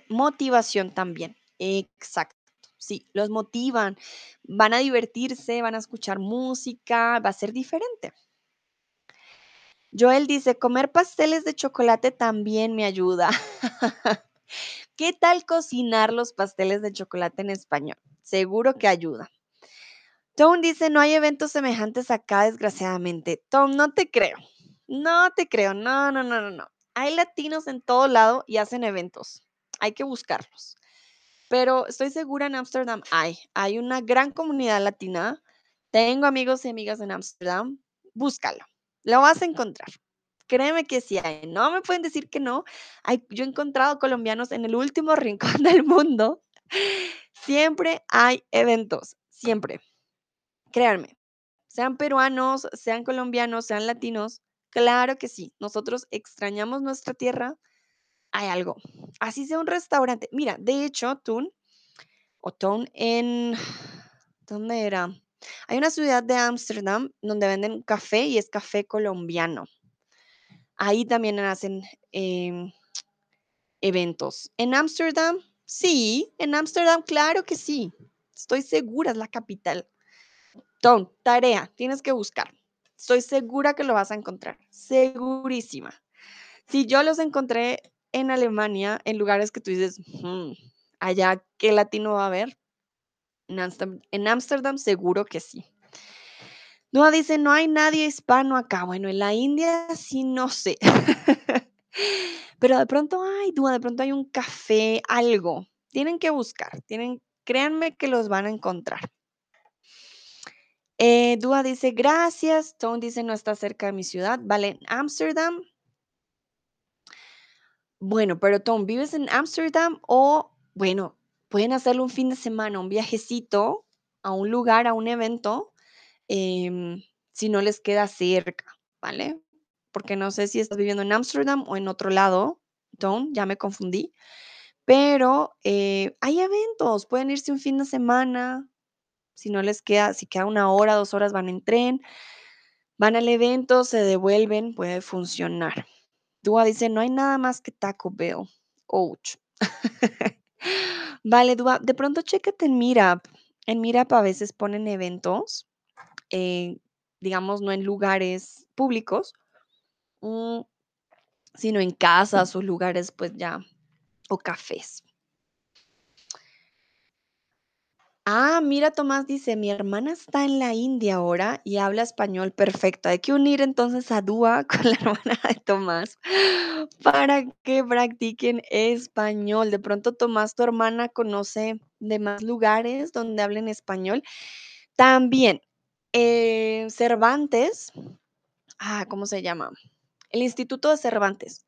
motivación también. Exacto. Sí, los motivan, van a divertirse, van a escuchar música, va a ser diferente. Joel dice, comer pasteles de chocolate también me ayuda. ¿Qué tal cocinar los pasteles de chocolate en español? Seguro que ayuda. Tom dice, no hay eventos semejantes acá, desgraciadamente. Tom, no te creo. No te creo. No, no, no, no, no. Hay latinos en todo lado y hacen eventos. Hay que buscarlos. Pero estoy segura en Ámsterdam hay, hay una gran comunidad latina. Tengo amigos y amigas en Ámsterdam. Búscalo, lo vas a encontrar. Créeme que sí hay. No me pueden decir que no. Hay, yo he encontrado colombianos en el último rincón del mundo. Siempre hay eventos, siempre. Créanme, sean peruanos, sean colombianos, sean latinos, claro que sí. Nosotros extrañamos nuestra tierra, hay algo. Así sea un restaurante. Mira, de hecho, Tun, o Tun en, ¿dónde era? Hay una ciudad de Ámsterdam donde venden café y es café colombiano. Ahí también hacen em, eventos. En Ámsterdam, sí, en Ámsterdam, claro que sí. Estoy segura, es la capital. Tom, tarea, tienes que buscar. Estoy segura que lo vas a encontrar, segurísima. Si yo los encontré en Alemania, en lugares que tú dices, "Mm, allá, ¿qué latino va a haber? En Ámsterdam seguro que sí. Dua dice, no hay nadie hispano acá. Bueno, en la India sí no sé. Pero de pronto hay, Dua, de pronto hay un café, algo. Tienen que buscar, tienen, créanme que los van a encontrar. Eh, Dua dice, gracias. Tone dice, no está cerca de mi ciudad. Vale, en Ámsterdam. Bueno, pero Tom, ¿vives en Ámsterdam o, bueno, pueden hacerlo un fin de semana, un viajecito a un lugar, a un evento, em, si no les queda cerca, ¿vale? Porque no sé si estás viviendo en Ámsterdam o en otro lado, Tom, ya me confundí. Pero eh, hay eventos, pueden irse un fin de semana, si no les queda, si queda una hora, dos horas, van en tren, van al evento, se devuelven, puede funcionar. Dua dice, no hay nada más que Taco Bell. Ouch. Vale, Dua, de pronto chécate en Meetup. En Meetup a veces ponen eventos, eh, digamos, no en lugares públicos, mm, sino en casas o lugares, pues ya, o cafés. Ah, mira, Tomás dice, mi hermana está en la India ahora y habla español perfecto. Hay que unir entonces a Dúa con la hermana de Tomás para que practiquen español. De pronto, Tomás, tu hermana conoce de más lugares donde hablen español. También, eh, Cervantes, ah, ¿cómo se llama? El Instituto de Cervantes.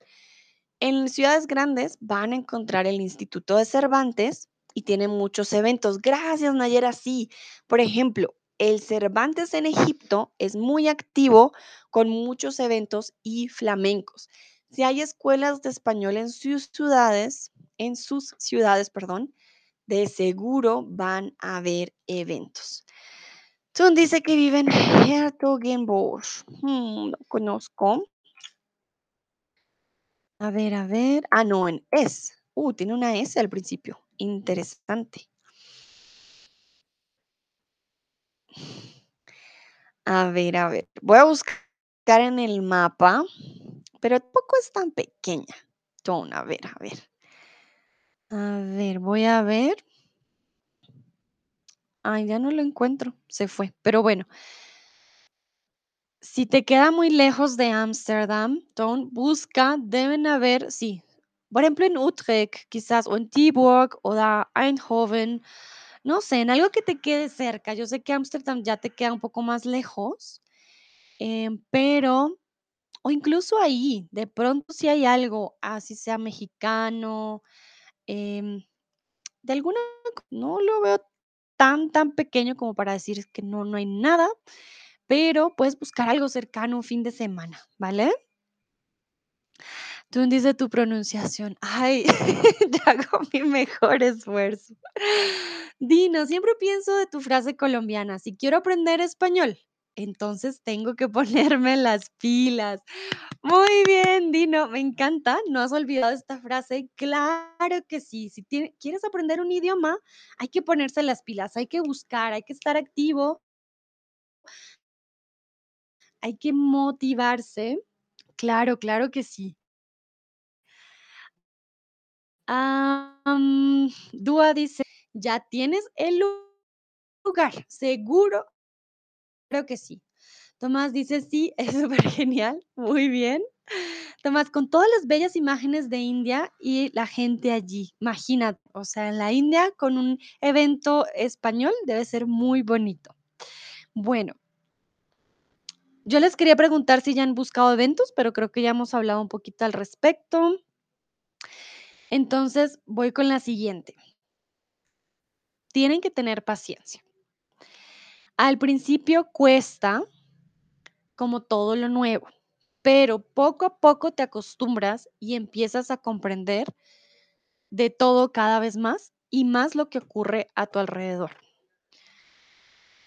En ciudades grandes van a encontrar el Instituto de Cervantes y tiene muchos eventos. Gracias, Nayera. Sí, por ejemplo, el Cervantes en Egipto es muy activo con muchos eventos y flamencos. Si hay escuelas de español en sus ciudades, en sus ciudades, perdón, de seguro van a haber eventos. Tun dice que vive en Hertogenbosch. Hmm, no conozco. A ver, a ver. Ah, no, en es. Uh, tiene una S al principio. Interesante. A ver, a ver. Voy a buscar en el mapa, pero tampoco es tan pequeña. Tone, a ver, a ver. A ver, voy a ver. Ay, ya no lo encuentro. Se fue. Pero bueno, si te queda muy lejos de Ámsterdam, Tone, busca, deben haber, sí. Por ejemplo, en Utrecht, quizás, o en Tilburg, o da Eindhoven. No sé, en algo que te quede cerca. Yo sé que Ámsterdam ya te queda un poco más lejos, em, pero, o incluso ahí, de pronto si hay algo, así sea mexicano, em, de alguna, no lo veo tan, tan pequeño como para decir que no, no hay nada, pero puedes buscar algo cercano un fin de semana, ¿vale? Tú dice tu pronunciación. Ay, ya hago mi mejor esfuerzo. Dino, siempre pienso de tu frase colombiana, si quiero aprender español, entonces tengo que ponerme las pilas. Muy bien, Dino, me encanta, no has olvidado esta frase. Claro que sí, si quieres aprender un idioma, hay que ponerse las pilas, hay que buscar, hay que estar activo, hay que motivarse. Claro, claro que sí. Am, Dúa dice, ¿ya tienes el lu- lugar? Seguro, creo que sí. Tomás dice, sí, es súper genial, muy bien. Tomás, con todas las bellas imágenes de India y la gente allí, imagínate, o sea, en la India con un evento español debe ser muy bonito. Bueno, yo les quería preguntar si ya han buscado eventos, pero creo que ya hemos hablado un poquito al respecto. Entonces, voy con la siguiente. Tienen que tener paciencia. Al principio cuesta, como todo lo nuevo, pero poco a poco te acostumbras y empiezas a comprender de todo cada vez más y más lo que ocurre a tu alrededor.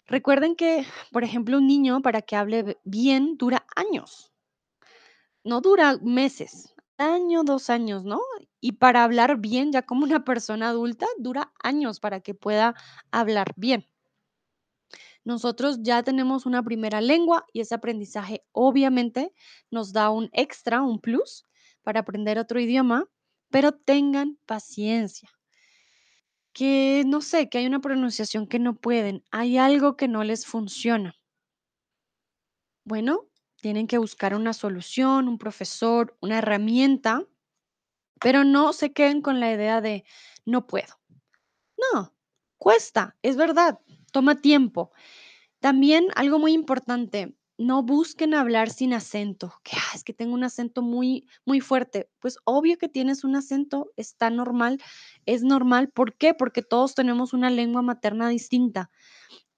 Recuerden que, por ejemplo, un niño para que hable bien dura años, no dura meses. Año, 2 años, ¿no? Y para hablar bien, ya como una persona adulta, dura años para que pueda hablar bien. Nosotros ya tenemos una primera lengua y ese aprendizaje obviamente nos da un extra, un plus para aprender otro idioma, pero tengan paciencia. Que no sé, que hay una pronunciación que no pueden, hay algo que no les funciona. Bueno, tienen que buscar una solución, un profesor, una herramienta, pero no se queden con la idea de no puedo. No, cuesta, es verdad, toma tiempo. También algo muy importante, no busquen hablar sin acento, que "Ah, es que tengo un acento muy muy fuerte. Pues obvio que tienes un acento, está normal, es normal, ¿por qué? Porque todos tenemos una lengua materna distinta.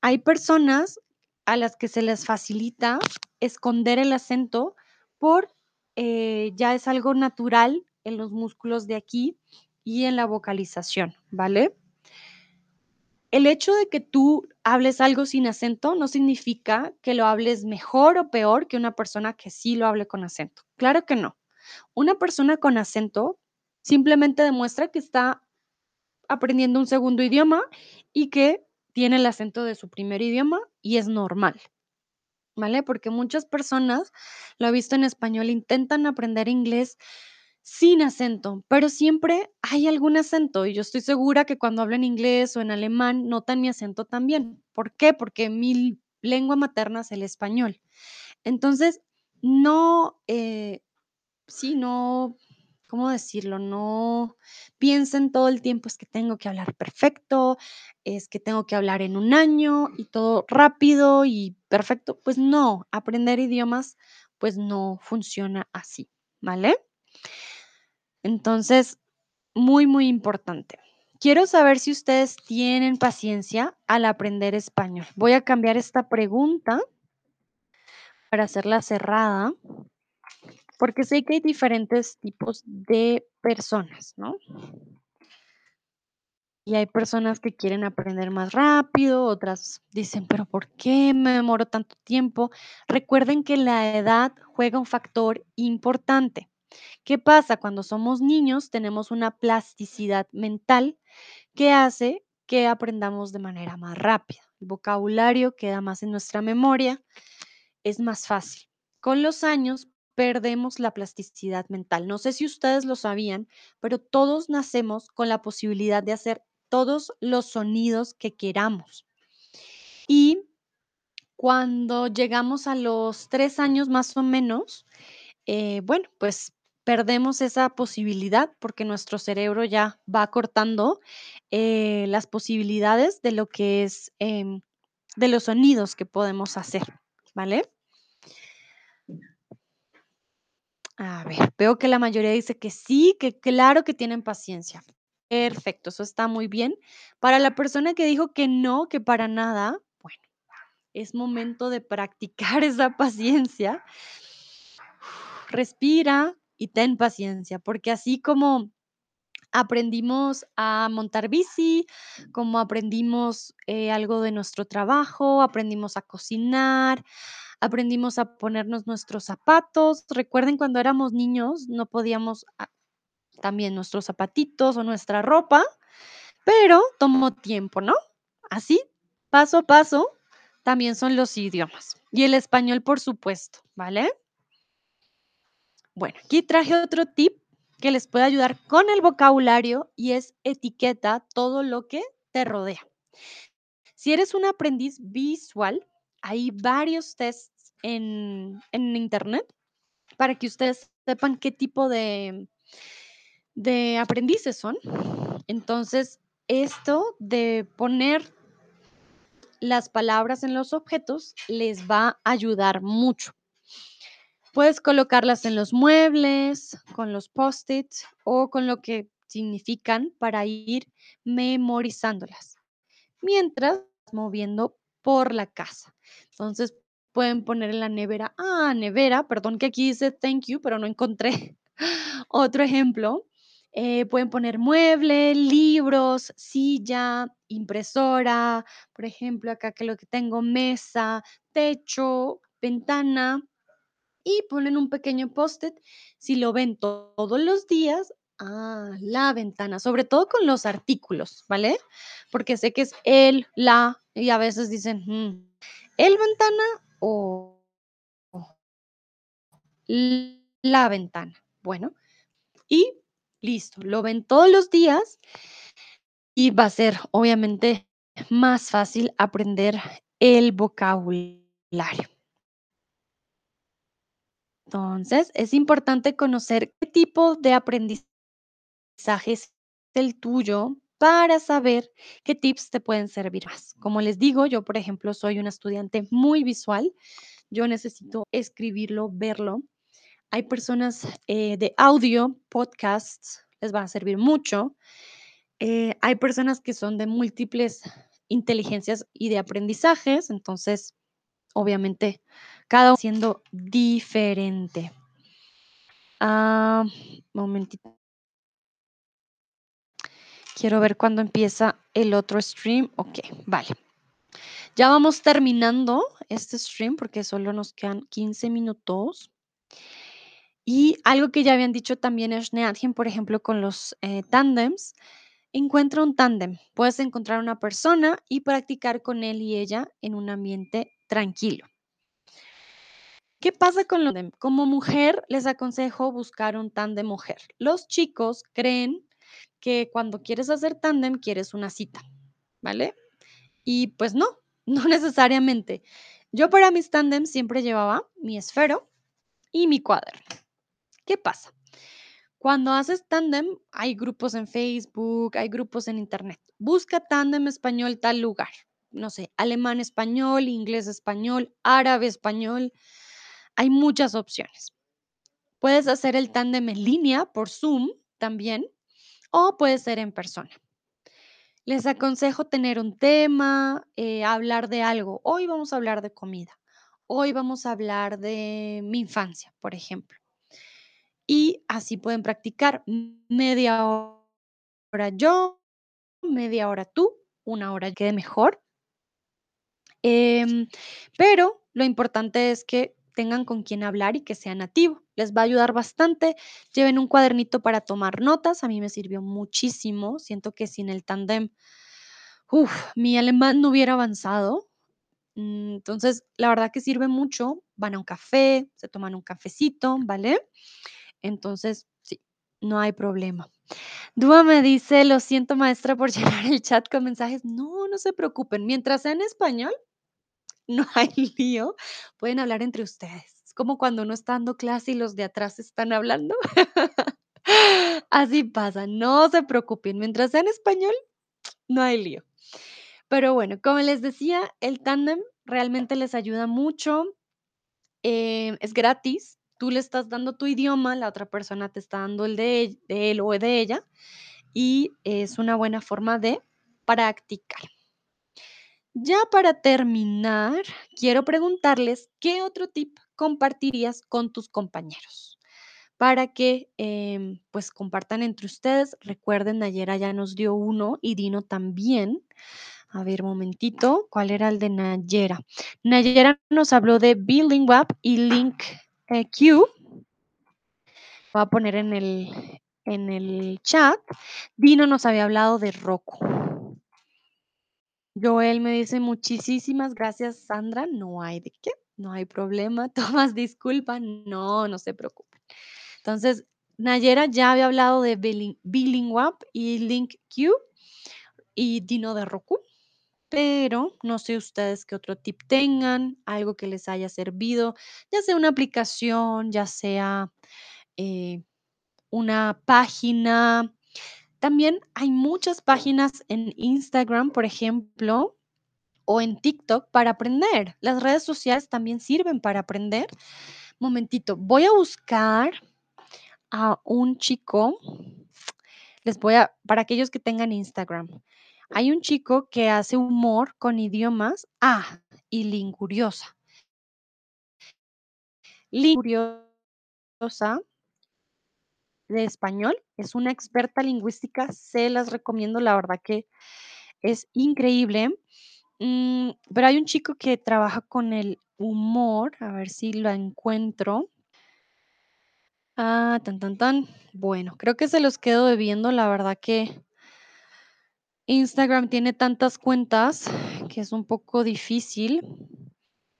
Hay personas a las que se les facilita esconder el acento por, eh, ya es algo natural en los músculos de aquí y en la vocalización, ¿vale? El hecho de que tú hables algo sin acento no significa que lo hables mejor o peor que una persona que sí lo hable con acento. Claro que no. Una persona con acento simplemente demuestra que está aprendiendo un segundo idioma y que tiene el acento de su primer idioma y es normal, ¿vale? Porque muchas personas, lo he visto en español, intentan aprender inglés sin acento, pero siempre hay algún acento y yo estoy segura que cuando hablo en inglés o en alemán notan mi acento también. ¿Por qué? Porque mi lengua materna es el español. Entonces, no, eh, sí, no, ¿cómo decirlo? No piensen todo el tiempo, es que tengo que hablar perfecto, es que tengo que hablar en un año y todo rápido y perfecto. Pues no, aprender idiomas, pues no funciona así, ¿vale? Entonces, muy, muy importante. Quiero saber si ustedes tienen paciencia al aprender español. Voy a cambiar esta pregunta para hacerla cerrada, porque sé que hay diferentes tipos de personas, ¿no? Y hay personas que quieren aprender más rápido, otras dicen, pero ¿por qué me demoro tanto tiempo? Recuerden que la edad juega un factor importante. ¿Qué pasa? Cuando somos niños tenemos una plasticidad mental que hace que aprendamos de manera más rápida. El vocabulario queda más en nuestra memoria, es más fácil. Con los años perdemos la plasticidad mental. No sé si ustedes lo sabían, pero todos nacemos con la posibilidad de hacer todos los sonidos que queramos. Y cuando llegamos a los tres años más o menos, eh, bueno, pues perdemos esa posibilidad porque nuestro cerebro ya va cortando eh, las posibilidades de lo que es, em, de los sonidos que podemos hacer, ¿vale? A ver, veo que la mayoría dice que sí, que claro que tienen paciencia. Perfecto, eso está muy bien. Para la persona que dijo que no, que para nada, bueno, es momento de practicar esa paciencia. Respira y ten paciencia, porque así como aprendimos a montar bici, como aprendimos eh, algo de nuestro trabajo, aprendimos a cocinar, aprendimos a ponernos nuestros zapatos. Recuerden cuando éramos niños, no podíamos ah, también nuestros zapatitos o nuestra ropa, pero tomó tiempo, ¿no? Así, paso a paso, también son los idiomas. Y el español, por supuesto, ¿vale? Bueno, aquí traje otro tip que les puede ayudar con el vocabulario y es etiqueta todo lo que te rodea. Si eres un aprendiz visual, hay varios tests en, en internet para que ustedes sepan qué tipo de, de aprendices son. Entonces, esto de poner las palabras en los objetos les va a ayudar mucho. Puedes colocarlas en los muebles, con los post-its o con lo que significan para ir memorizándolas mientras moviendo por la casa. Entonces pueden poner en la nevera, ah, nevera, perdón que aquí dice thank you, pero no encontré otro ejemplo. Eh, pueden poner mueble, libros, silla, impresora, por ejemplo, acá que lo que tengo, mesa, techo, ventana. y ponen un pequeño post-it si lo ven todos los días, ah, la ventana, sobre todo con los artículos, ¿vale? Porque sé que es el, la, y a veces dicen, mm, el ventana o la ventana. Bueno, y listo, lo ven todos los días y va a ser obviamente más fácil aprender el vocabulario. Entonces, es importante conocer qué tipo de aprendizaje es el tuyo para saber qué tips te pueden servir más. Como les digo, yo, por ejemplo, soy una estudiante muy visual. Yo necesito escribirlo, verlo. Hay personas eh, de audio, podcasts, les va a servir mucho. Eh, hay personas que son de múltiples inteligencias y de aprendizajes, entonces, obviamente, cada uno siendo diferente. Ah, momentito. Quiero ver cuándo empieza el otro stream. Ok, vale. Ya vamos terminando este stream porque solo nos quedan 15 minutos. Y algo que ya habían dicho también es por ejemplo, con los eh, tandems, encuentra un tándem. Puedes encontrar una persona y practicar con él y ella en un ambiente tranquilo. ¿Qué pasa con lo Como mujer, les aconsejo buscar un tándem mujer. Los chicos creen que cuando quieres hacer tándem, quieres una cita, ¿vale? Y pues no, no necesariamente. Yo para mis tándems siempre llevaba mi esfero y mi cuaderno. ¿Qué pasa? Cuando haces tándem, hay grupos en Facebook, hay grupos en Internet. Busca tándem español tal lugar. No sé, alemán español, inglés español, árabe español. Hay muchas opciones. Puedes hacer el tándem en línea por Zoom también o puede ser en persona. Les aconsejo tener un tema, eh, hablar de algo. Hoy vamos a hablar de comida. Hoy vamos a hablar de mi infancia, por ejemplo. Y así pueden practicar media hora yo, media hora tú, una hora quede mejor. Em, pero lo importante es que tengan con quien hablar y que sea nativo. Les va a ayudar bastante. Lleven un cuadernito para tomar notas. A mí me sirvió muchísimo. Siento que sin el tandem, uf, mi alemán no hubiera avanzado. Mm, entonces, la verdad que sirve mucho. Van a un café, se toman un cafecito, ¿vale? Entonces, sí, no hay problema. Dúa me dice, lo siento maestra por llenar el chat con mensajes. No, no se preocupen. Mientras sea en español, no hay lío. Pueden hablar entre ustedes. Como cuando uno está dando clase y los de atrás están hablando. Así pasa, no se preocupen. Mientras sea en español, no hay lío. Pero bueno, como les decía, el tándem realmente les ayuda mucho. Eh, es gratis. Tú le estás dando tu idioma, la otra persona te está dando el de, de él o de ella. Y es una buena forma de practicar. Ya para terminar, quiero preguntarles qué otro tip compartirías con tus compañeros para que em, pues compartan entre ustedes. Recuerden, Nayera ya nos dio uno y Dino también. A ver, momentito, ¿cuál era el de Nayera? Nayera nos habló de Web y Link eh, Q. Voy a poner en el, en el chat. Dino nos había hablado de Roku. Joel me dice: "Muchísimas gracias, Sandra". No hay de qué, no hay problema. Tomas disculpa. No, no se preocupen. Entonces, Nayera ya había hablado de Billing y Link Q y Dino de Roku, pero no sé ustedes qué otro tip tengan, algo que les haya servido, ya sea una aplicación, ya sea, eh, una página, también hay muchas páginas en Instagram, por ejemplo, o en TikTok para aprender. Las redes sociales también sirven para aprender. Momentito, voy a buscar a un chico. Les voy a, para aquellos que tengan Instagram, hay un chico que hace humor con idiomas. Ah, y Linguriosa. Linguriosa de español, es una experta lingüística, se las recomiendo, la verdad que es increíble. Mm, pero hay un chico que trabaja con el humor, a ver si lo encuentro. Ah, tan, tan, tan. Bueno, creo que se los quedo debiendo. La verdad que Instagram tiene tantas cuentas que es un poco difícil,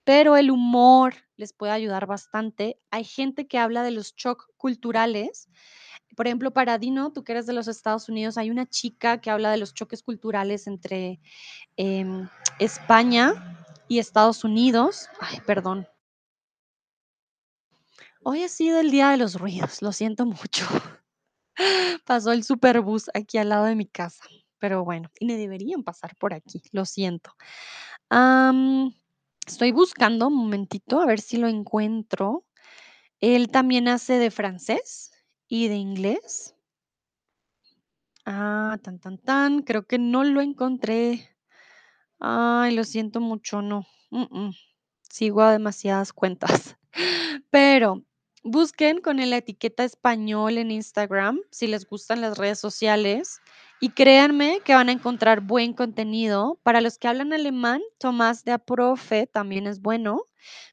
pero el humor les puede ayudar bastante. Hay gente que habla de los shock culturales. Por ejemplo, para Dino, tú que eres de los Estados Unidos, hay una chica que habla de los choques culturales entre em, España y Estados Unidos. Ay, perdón. Hoy ha sido el día de los ruidos, lo siento mucho. Pasó el superbús aquí al lado de mi casa, pero bueno, y ni deberían pasar por aquí, lo siento. Estoy buscando un momentito a ver si lo encuentro. Él también hace de francés y de inglés. Ah, tan, tan, tan, creo que no lo encontré. Ay, lo siento mucho, no. mm, mm, Sigo a demasiadas cuentas. Pero busquen con la etiqueta español en Instagram si les gustan las redes sociales y créanme que van a encontrar buen contenido. Para los que hablan alemán, Tomás de Aprofe también es bueno,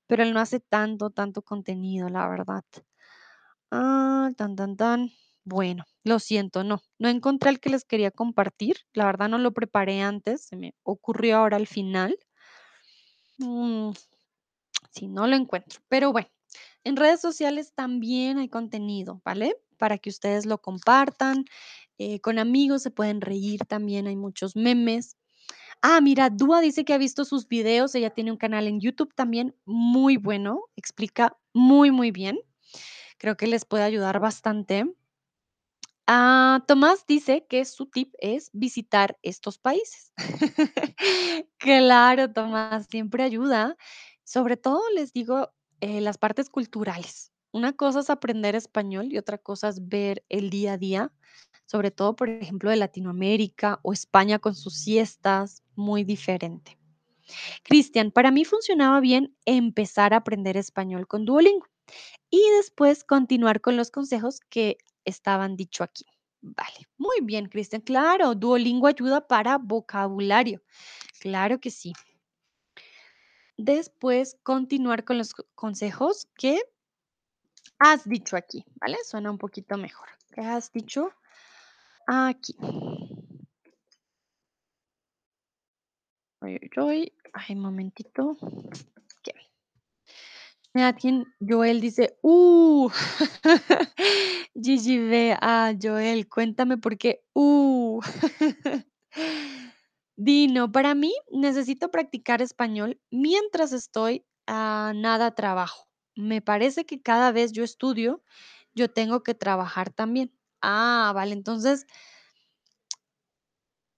pero él no hace tanto, tanto contenido, la verdad. Ah, tan, tan, tan. Bueno, lo siento, no, no encontré el que les quería compartir. La verdad no lo preparé antes, se me ocurrió ahora al final. Mm, sí, no lo encuentro. Pero bueno, en redes sociales también hay contenido, ¿vale? Para que ustedes lo compartan. eh, con amigos se pueden reír también, hay muchos memes. Ah, mira, Dua dice que ha visto sus videos, ella tiene un canal en YouTube también muy bueno, explica muy, muy bien. Creo que les puede ayudar bastante. Ah, Tomás dice que su tip es visitar estos países. Claro, Tomás, siempre ayuda. Sobre todo les digo eh, las partes culturales. Una cosa es aprender español y otra cosa es ver el día a día, sobre todo, por ejemplo, de Latinoamérica o España con sus siestas, muy diferente. Cristian, para mí funcionaba bien empezar a aprender español con Duolingo y después continuar con los consejos que estaban dicho aquí. Vale, muy bien, Cristian. Claro, Duolingo ayuda para vocabulario. Claro que sí. Después continuar con los co- consejos que has dicho aquí, ¿vale? Suena un poquito mejor. ¿Qué has dicho aquí? Oy. Ay, un momentito. Quien- Joel dice, uh, Gigi ve a Joel, cuéntame por qué, uh. Dino, para mí necesito practicar español mientras estoy a nada trabajo. Me parece que cada vez yo estudio, yo tengo que trabajar también. Ah, vale, entonces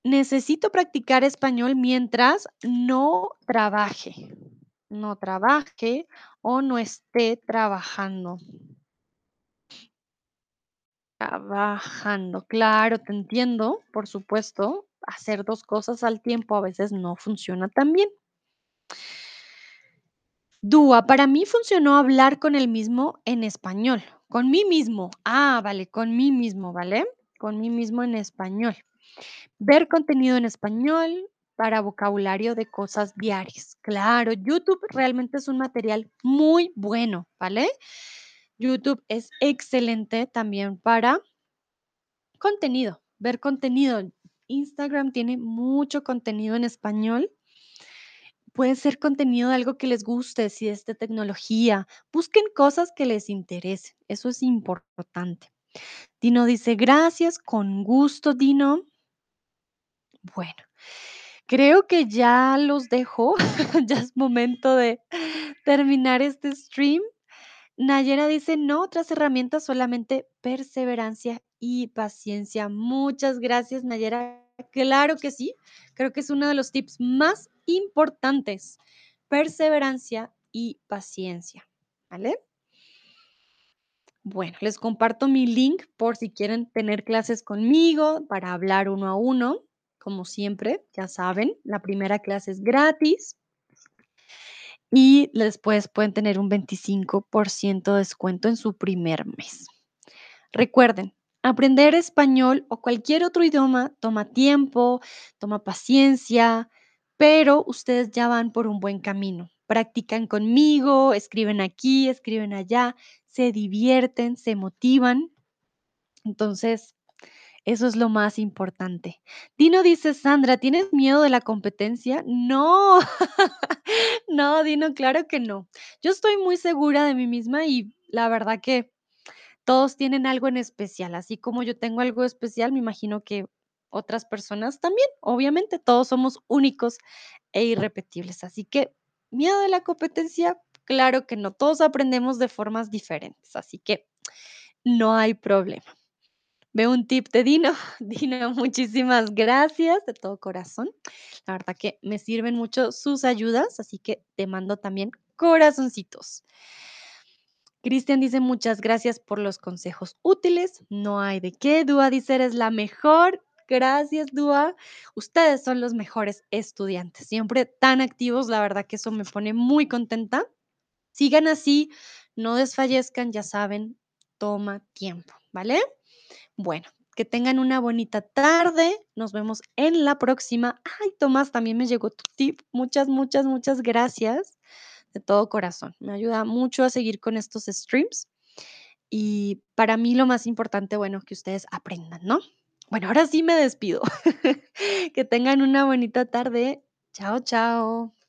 necesito practicar español mientras no trabaje, no trabaje o no esté trabajando. Trabajando, claro, te entiendo, por supuesto. Hacer 2 cosas al tiempo a veces no funciona tan bien. Dúa, para mí funcionó hablar con el mismo en español, con mí mismo. Ah, vale, con mí mismo, ¿vale? Con mí mismo en español. Ver contenido en español para vocabulario de cosas diarias. Claro, YouTube realmente es un material muy bueno, ¿vale? YouTube es excelente también para Contenido, ver contenido. Instagram tiene mucho contenido en español. Puede ser contenido de algo que les guste, si es de tecnología. Busquen cosas que les interesen. Eso es importante. Dino dice, gracias, con gusto, Dino. Bueno, creo que ya los dejo. ya es momento de terminar este stream. Nayera dice, no otras herramientas, solamente perseverancia y paciencia. Muchas gracias, Nayera. Claro que sí, creo que es uno de los tips más importantes. Perseverancia y paciencia. ¿Vale? Bueno, les comparto mi link por si quieren tener clases conmigo para hablar uno a uno. Como siempre, ya saben, la primera clase es gratis y después pueden tener un 25% de descuento en su primer mes. Recuerden, aprender español o cualquier otro idioma toma tiempo, toma paciencia, pero ustedes ya van por un buen camino. practican conmigo, escriben aquí, escriben allá, se divierten, se motivan. Entonces, eso es lo más importante. Dino dice, Sandra, ¿tienes miedo de la competencia? No, no, Dino, claro que no. Yo estoy muy segura de mí misma y la verdad que todos tienen algo en especial. Así como yo tengo algo especial, me imagino que otras personas también. Obviamente, todos somos únicos e irrepetibles. Así que, miedo de la competencia, claro que no. Todos aprendemos de formas diferentes. Así que no hay problema. Veo un tip de Dino. Dino, muchísimas gracias de todo corazón. La verdad que me sirven mucho sus ayudas, así que te mando también corazoncitos. Cristian dice muchas gracias por los consejos útiles. No hay de qué. Dúa dice eres la mejor. Gracias, Dúa. Ustedes son los mejores estudiantes, siempre tan activos. La verdad que eso me pone muy contenta. Sigan así, no desfallezcan, ya saben, toma tiempo, ¿vale? Bueno, que tengan una bonita tarde. Nos vemos en la próxima. Ay, Tomás, también me llegó tu tip. Muchas, muchas, muchas gracias de todo corazón. Me ayuda mucho a seguir con estos streams. Y para mí lo más importante, bueno, que ustedes aprendan, ¿no? Bueno, ahora sí me despido. que tengan una bonita tarde. Chao, chao.